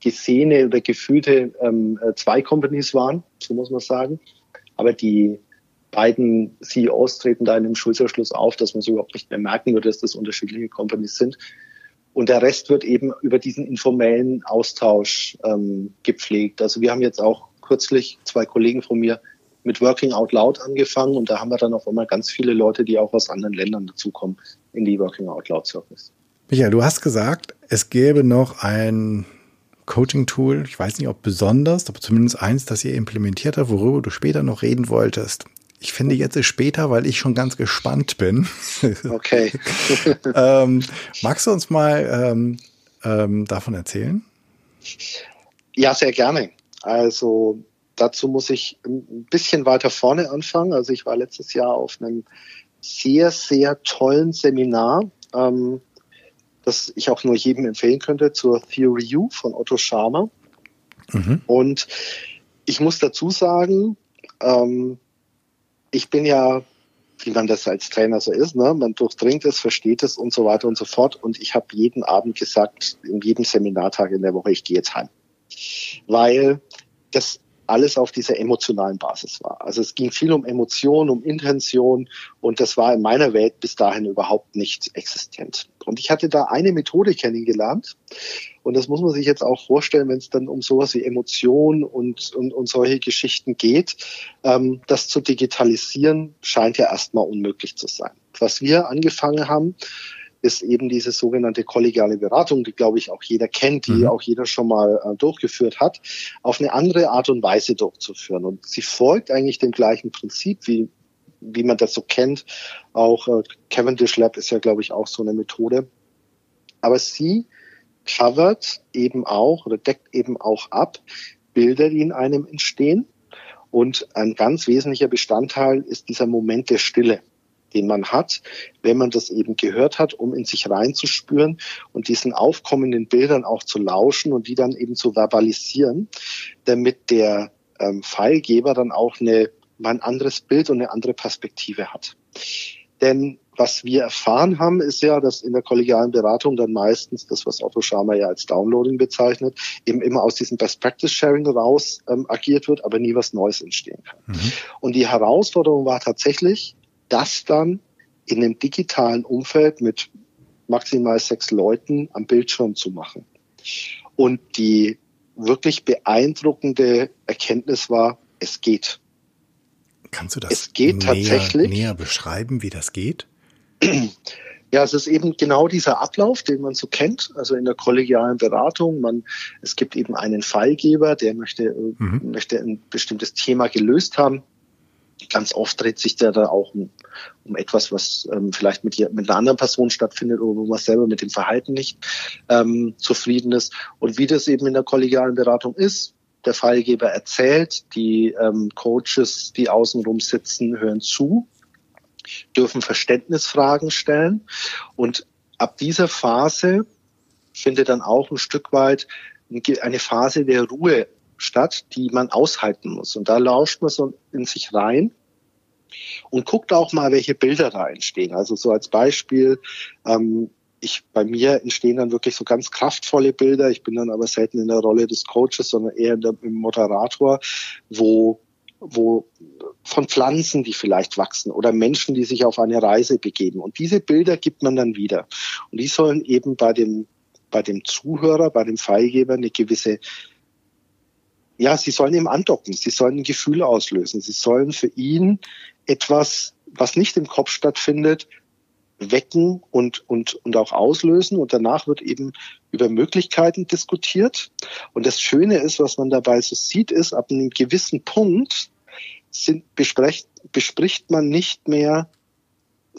gesehene oder gefühlte ähm, äh, zwei Companies waren, so muss man sagen. Aber die beiden CEOs treten da in einem Schulterschluss auf, dass man es überhaupt nicht mehr merken würde, dass das unterschiedliche Companies sind. Und der Rest wird eben über diesen informellen Austausch ähm, gepflegt. Also wir haben jetzt auch kürzlich zwei Kollegen von mir mit Working Out Loud angefangen und da haben wir dann auf einmal ganz viele Leute, die auch aus anderen Ländern dazukommen in die Working Out Loud Service. Michael, du hast gesagt, es gäbe noch ein Coaching-Tool, ich weiß nicht, ob besonders, aber zumindest eins, das ihr implementiert habt, worüber du später noch reden wolltest. Ich finde jetzt ist später, weil ich schon ganz gespannt bin. [laughs] Okay. [laughs] ähm, magst du uns mal ähm, ähm, davon erzählen? Ja, sehr gerne. Also dazu muss ich ein bisschen weiter vorne anfangen. Also ich war letztes Jahr auf einem sehr, sehr tollen Seminar, ähm, das ich auch nur jedem empfehlen könnte, zur Theory U von Otto Scharmer. Mhm. Und ich muss dazu sagen, ähm, ich bin ja, wie man das als Trainer so ist, ne? man durchdringt es, versteht es und so weiter und so fort. Und ich habe jeden Abend gesagt, in jedem Seminartag in der Woche, ich gehe jetzt heim. Weil das alles auf dieser emotionalen Basis war. Also es ging viel um Emotion, um Intention und das war in meiner Welt bis dahin überhaupt nicht existent. Und ich hatte da eine Methode kennengelernt und das muss man sich jetzt auch vorstellen, wenn es dann um sowas wie Emotion und, und, und solche Geschichten geht. Ähm, das zu digitalisieren scheint ja erstmal unmöglich zu sein. Was wir angefangen haben, ist eben diese sogenannte kollegiale Beratung, die, glaube ich, auch jeder kennt, die mhm. auch jeder schon mal äh, durchgeführt hat, auf eine andere Art und Weise durchzuführen. Und sie folgt eigentlich dem gleichen Prinzip, wie, wie man das so kennt. Auch äh, Cavendish Lab ist ja, glaube ich, auch so eine Methode. Aber sie covert eben auch oder deckt eben auch ab Bilder, die in einem entstehen. Und ein ganz wesentlicher Bestandteil ist dieser Moment der Stille den man hat, wenn man das eben gehört hat, um in sich reinzuspüren und diesen aufkommenden Bildern auch zu lauschen und die dann eben zu verbalisieren, damit der ähm, Pfeilgeber dann auch eine, ein anderes Bild und eine andere Perspektive hat. Denn was wir erfahren haben, ist ja, dass in der kollegialen Beratung dann meistens das, was Otto Schama ja als Downloading bezeichnet, eben immer aus diesem Best Practice Sharing raus ähm, agiert wird, aber nie was Neues entstehen kann. Mhm. Und die Herausforderung war tatsächlich, das dann in einem digitalen Umfeld mit maximal sechs Leuten am Bildschirm zu machen. Und die wirklich beeindruckende Erkenntnis war, es geht. Kannst du das es geht näher, tatsächlich, näher beschreiben, wie das geht? [clears throat] Ja, es ist eben genau dieser Ablauf, den man so kennt, also in der kollegialen Beratung. Man, es gibt eben einen Fallgeber, der möchte, mhm. möchte ein bestimmtes Thema gelöst haben ganz oft dreht sich der da auch um, um etwas, was ähm, vielleicht mit, mit einer anderen Person stattfindet oder wo man selber mit dem Verhalten nicht ähm, zufrieden ist. Und wie das eben in der kollegialen Beratung ist, der Fallgeber erzählt, die ähm, Coaches, die außenrum sitzen, hören zu, dürfen Verständnisfragen stellen. Und ab dieser Phase findet dann auch ein Stück weit eine Phase der Ruhe statt, die man aushalten muss. Und da lauscht man so in sich rein und guckt auch mal, welche Bilder da entstehen. Also so als Beispiel, ähm, ich, bei mir entstehen dann wirklich so ganz kraftvolle Bilder. Ich bin dann aber selten in der Rolle des Coaches, sondern eher der, im Moderator, wo wo von Pflanzen, die vielleicht wachsen oder Menschen, die sich auf eine Reise begeben. Und diese Bilder gibt man dann wieder. Und die sollen eben bei dem, bei dem Zuhörer, bei dem Fallgeber eine gewisse ja, sie sollen ihm andocken, sie sollen ein Gefühl auslösen, sie sollen für ihn etwas, was nicht im Kopf stattfindet, wecken und, und, und auch auslösen. Und danach wird eben über Möglichkeiten diskutiert. Und das Schöne ist, was man dabei so sieht, ist, ab einem gewissen Punkt sind, bespricht, bespricht man nicht mehr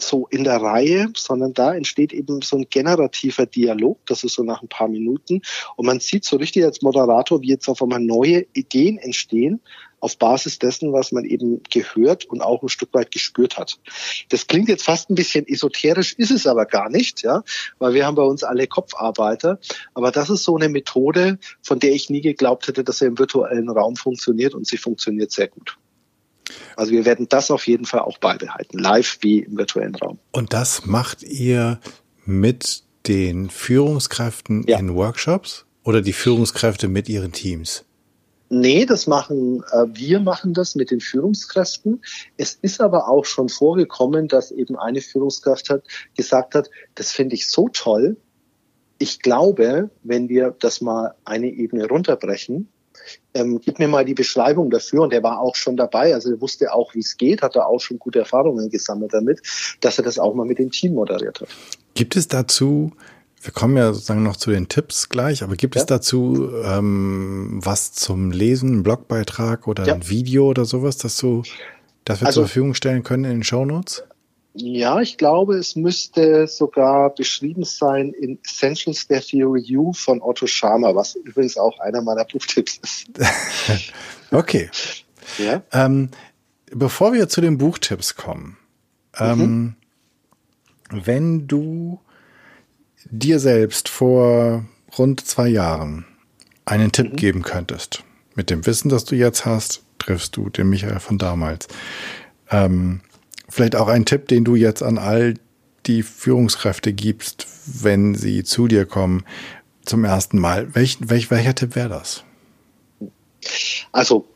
so in der Reihe, sondern da entsteht eben so ein generativer Dialog, das ist so nach ein paar Minuten. Und man sieht so richtig als Moderator, wie jetzt auf einmal neue Ideen entstehen, auf Basis dessen, was man eben gehört und auch ein Stück weit gespürt hat. Das klingt jetzt fast ein bisschen esoterisch, ist es aber gar nicht, ja, weil wir haben bei uns alle Kopfarbeiter. Aber das ist so eine Methode, von der ich nie geglaubt hätte, dass sie im virtuellen Raum funktioniert und sie funktioniert sehr gut. Also wir werden das auf jeden Fall auch beibehalten, live wie im virtuellen Raum. Und das macht ihr mit den Führungskräften ja. in Workshops oder die Führungskräfte mit ihren Teams? Nee, das machen äh, wir machen das mit den Führungskräften. Es ist aber auch schon vorgekommen, dass eben eine Führungskraft hat gesagt hat, das finde ich so toll. Ich glaube, wenn wir das mal eine Ebene runterbrechen, ähm, gib mir mal die Beschreibung dafür. Und er war auch schon dabei, also er wusste auch, wie es geht, hat er auch schon gute Erfahrungen gesammelt damit, dass er das auch mal mit dem Team moderiert hat. Gibt es dazu, wir kommen ja sozusagen noch zu den Tipps gleich, aber gibt ja. es dazu ähm, was zum Lesen, einen Blogbeitrag oder ja. ein Video oder sowas, dass du, das wir also, zur Verfügung stellen können in den Show Notes? Ja, ich glaube, es müsste sogar beschrieben sein in Essentials der Theory U von Otto Schama, was übrigens auch einer meiner Buchtipps ist. [laughs] Okay. Ja. Ähm, bevor wir zu den Buchtipps kommen, ähm, mhm. wenn du dir selbst vor rund zwei Jahren einen Tipp mhm. geben könntest, mit dem Wissen, das du jetzt hast, triffst du den Michael von damals. Ähm, vielleicht auch ein Tipp, den du jetzt an all die Führungskräfte gibst, wenn sie zu dir kommen zum ersten Mal. Welch, welch, welcher Tipp wäre das? Also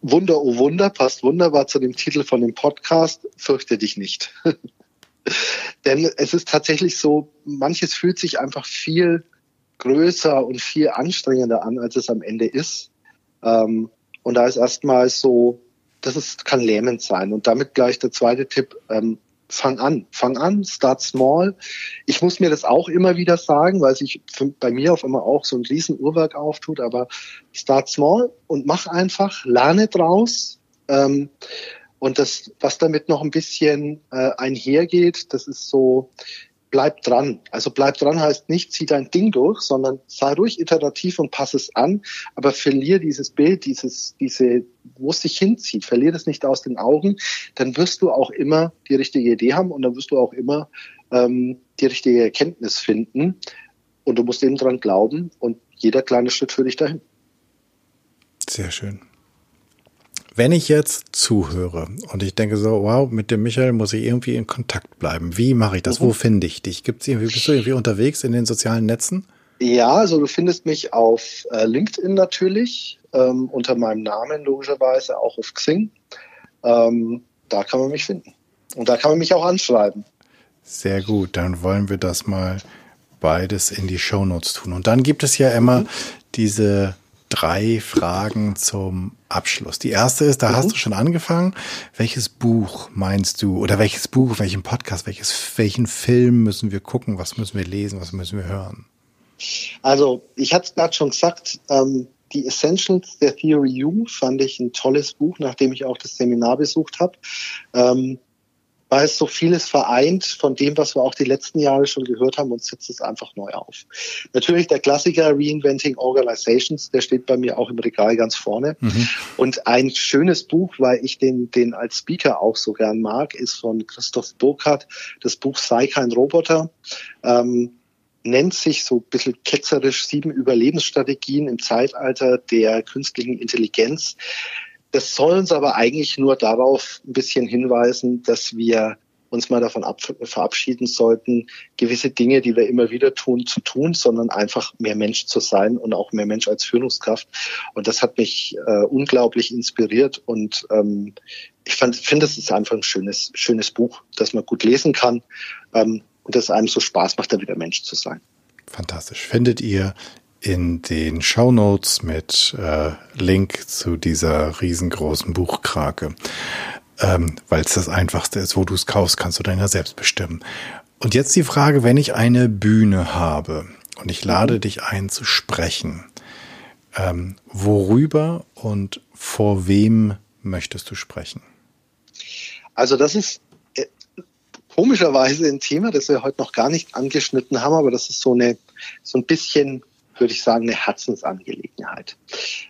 Wunder, oh Wunder, passt wunderbar zu dem Titel von dem Podcast, fürchte dich nicht. [laughs] Denn es ist tatsächlich so, manches fühlt sich einfach viel größer und viel anstrengender an, als es am Ende ist. Ähm, und da ist erstmal so, das ist, kann lähmend sein. Und damit gleich der zweite Tipp, ähm, fang an, fang an, start small. Ich muss mir das auch immer wieder sagen, weil sich bei mir auf einmal auch so ein riesen Uhrwerk auftut, aber start small und mach einfach, lerne draus. Ähm, und das, was damit noch ein bisschen äh, einhergeht, das ist so, bleib dran. Also bleib dran heißt nicht, zieh dein Ding durch, sondern sei ruhig iterativ und pass es an, aber verlier dieses Bild, dieses, diese, wo es dich hinzieht, verlier das nicht aus den Augen, dann wirst du auch immer die richtige Idee haben und dann wirst du auch immer ähm, die richtige Erkenntnis finden und du musst eben dran glauben und jeder kleine Schritt führt dich dahin. Sehr schön. Wenn ich jetzt zuhöre und ich denke so, wow, mit dem Michael muss ich irgendwie in Kontakt bleiben. Wie mache ich das? Mhm. Wo finde ich dich? Gibt's irgendwie, bist du irgendwie unterwegs in den sozialen Netzen? Ja, also du findest mich auf äh, LinkedIn natürlich, ähm, unter meinem Namen logischerweise, auch auf Xing. Ähm, da kann man mich finden. Und da kann man mich auch anschreiben. Sehr gut, dann wollen wir das mal beides in die Shownotes tun. Und dann gibt es ja immer mhm. diese drei Fragen zum Abschluss. Die erste ist, da mhm. hast du schon angefangen. Welches Buch meinst du oder welches Buch, welchen Podcast, welches, welchen Film müssen wir gucken? Was müssen wir lesen? Was müssen wir hören? Also, ich hatte es gerade schon gesagt, ähm, die Essentials der Theory U fand ich ein tolles Buch, nachdem ich auch das Seminar besucht habe. Ähm, weil es so vieles vereint von dem, was wir auch die letzten Jahre schon gehört haben und setzt es einfach neu auf. Natürlich der Klassiker Reinventing Organizations, der steht bei mir auch im Regal ganz vorne. Mhm. Und ein schönes Buch, weil ich den, den als Speaker auch so gern mag, ist von Christoph Burkhardt, das Buch Sei kein Roboter. Ähm, nennt sich so ein bisschen ketzerisch sieben Überlebensstrategien im Zeitalter der künstlichen Intelligenz. Das soll uns aber eigentlich nur darauf ein bisschen hinweisen, dass wir uns mal davon ab, verabschieden sollten, gewisse Dinge, die wir immer wieder tun, zu tun, sondern einfach mehr Mensch zu sein und auch mehr Mensch als Führungskraft. Und das hat mich äh, unglaublich inspiriert und ähm, ich finde, es ist einfach ein schönes, schönes Buch, das man gut lesen kann ähm, und das einem so Spaß macht, da wieder Mensch zu sein. Fantastisch. Findet ihr in den Show Notes mit äh, Link zu dieser riesengroßen Buchkrake. Ähm, Weil es das Einfachste ist, wo du es kaufst, kannst du dann ja selbst bestimmen. Und jetzt die Frage, wenn ich eine Bühne habe und ich lade mhm. dich ein zu sprechen, ähm, worüber und vor wem möchtest du sprechen? Also das ist äh, komischerweise ein Thema, das wir heute noch gar nicht angeschnitten haben, aber das ist so eine so ein bisschen würde ich sagen, eine Herzensangelegenheit.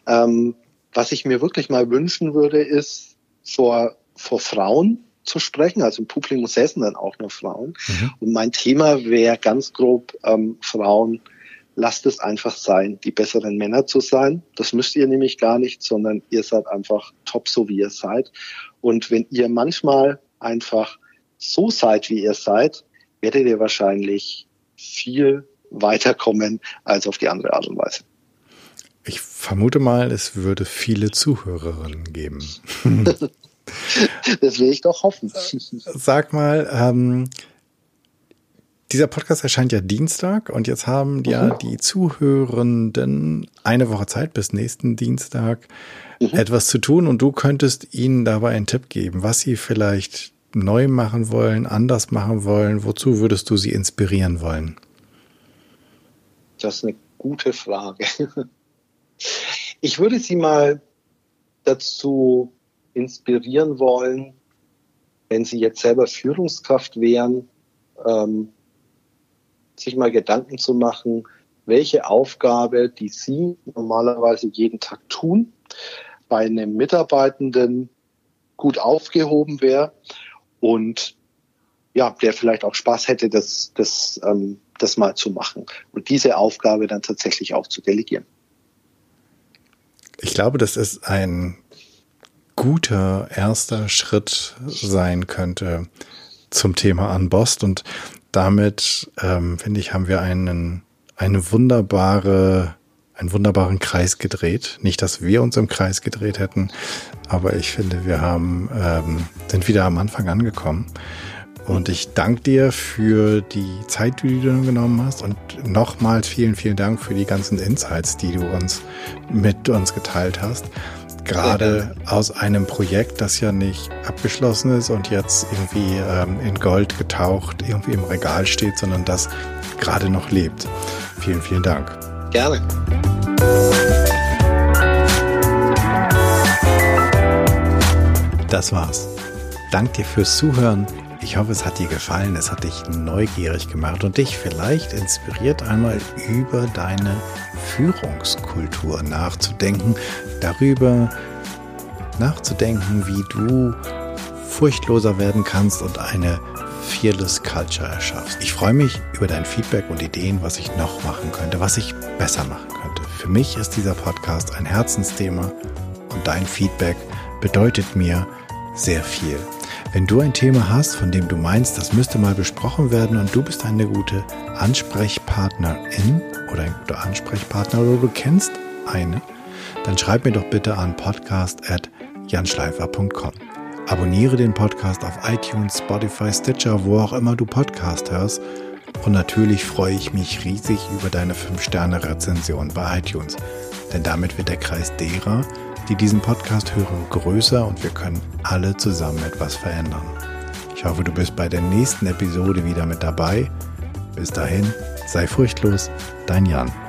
Ähm, was ich mir wirklich mal wünschen würde, ist vor, vor Frauen zu sprechen, also im Publikum säßen dann auch noch Frauen. Mhm. Und mein Thema wäre ganz grob ähm, Frauen, lasst es einfach sein, die besseren Männer zu sein. Das müsst ihr nämlich gar nicht, sondern ihr seid einfach top, so wie ihr seid. Und wenn ihr manchmal einfach so seid, wie ihr seid, werdet ihr wahrscheinlich viel weiterkommen als auf die andere Art und Weise. Ich vermute mal, es würde viele Zuhörerinnen geben. [laughs] das will ich doch hoffen. Sag mal, ähm, dieser Podcast erscheint ja Dienstag und jetzt haben mhm. ja die Zuhörenden eine Woche Zeit bis nächsten Dienstag mhm. etwas zu tun und du könntest ihnen dabei einen Tipp geben, was sie vielleicht neu machen wollen, anders machen wollen. Wozu würdest du sie inspirieren wollen? Das ist eine gute Frage. Ich würde Sie mal dazu inspirieren wollen, wenn Sie jetzt selber Führungskraft wären, ähm, sich mal Gedanken zu machen, welche Aufgabe, die Sie normalerweise jeden Tag tun, bei einem Mitarbeitenden gut aufgehoben wäre und ja, der vielleicht auch Spaß hätte, das, das, ähm, das mal zu machen und diese Aufgabe dann tatsächlich auch zu delegieren. Ich glaube, das ist ein guter erster Schritt sein könnte zum Thema Unbossed und damit ähm, finde ich haben wir einen eine wunderbare einen wunderbaren Kreis gedreht. Nicht, dass wir uns im Kreis gedreht hätten, aber ich finde, wir haben ähm, sind wieder am Anfang angekommen. Und ich danke dir für die Zeit, die du genommen hast. Und nochmals vielen, vielen Dank für die ganzen Insights, die du uns mit uns geteilt hast. Gerade aus einem Projekt, das ja nicht abgeschlossen ist und jetzt irgendwie ähm, in Gold getaucht, irgendwie im Regal steht, sondern das gerade noch lebt. Vielen, vielen Dank. Gerne. Das war's. Dank dir fürs Zuhören. Ich hoffe, es hat dir gefallen, es hat dich neugierig gemacht und dich vielleicht inspiriert, einmal über deine Führungskultur nachzudenken, darüber nachzudenken, wie du furchtloser werden kannst und eine Fearless Culture erschaffst. Ich freue mich über dein Feedback und Ideen, was ich noch machen könnte, was ich besser machen könnte. Für mich ist dieser Podcast ein Herzensthema und dein Feedback bedeutet mir sehr viel. Wenn du ein Thema hast, von dem du meinst, das müsste mal besprochen werden und du bist eine gute Ansprechpartnerin oder ein guter Ansprechpartner oder du kennst eine, dann schreib mir doch bitte an podcast@janschleifer.com. Abonniere den Podcast auf iTunes, Spotify, Stitcher, wo auch immer du Podcast hörst. Und natürlich freue ich mich riesig über deine 5-Sterne-Rezension bei iTunes. Denn damit wird der Kreis derer, die diesen Podcast hören, größer und wir können alle zusammen etwas verändern. Ich hoffe, du bist bei der nächsten Episode wieder mit dabei. Bis dahin, sei furchtlos, dein Jan.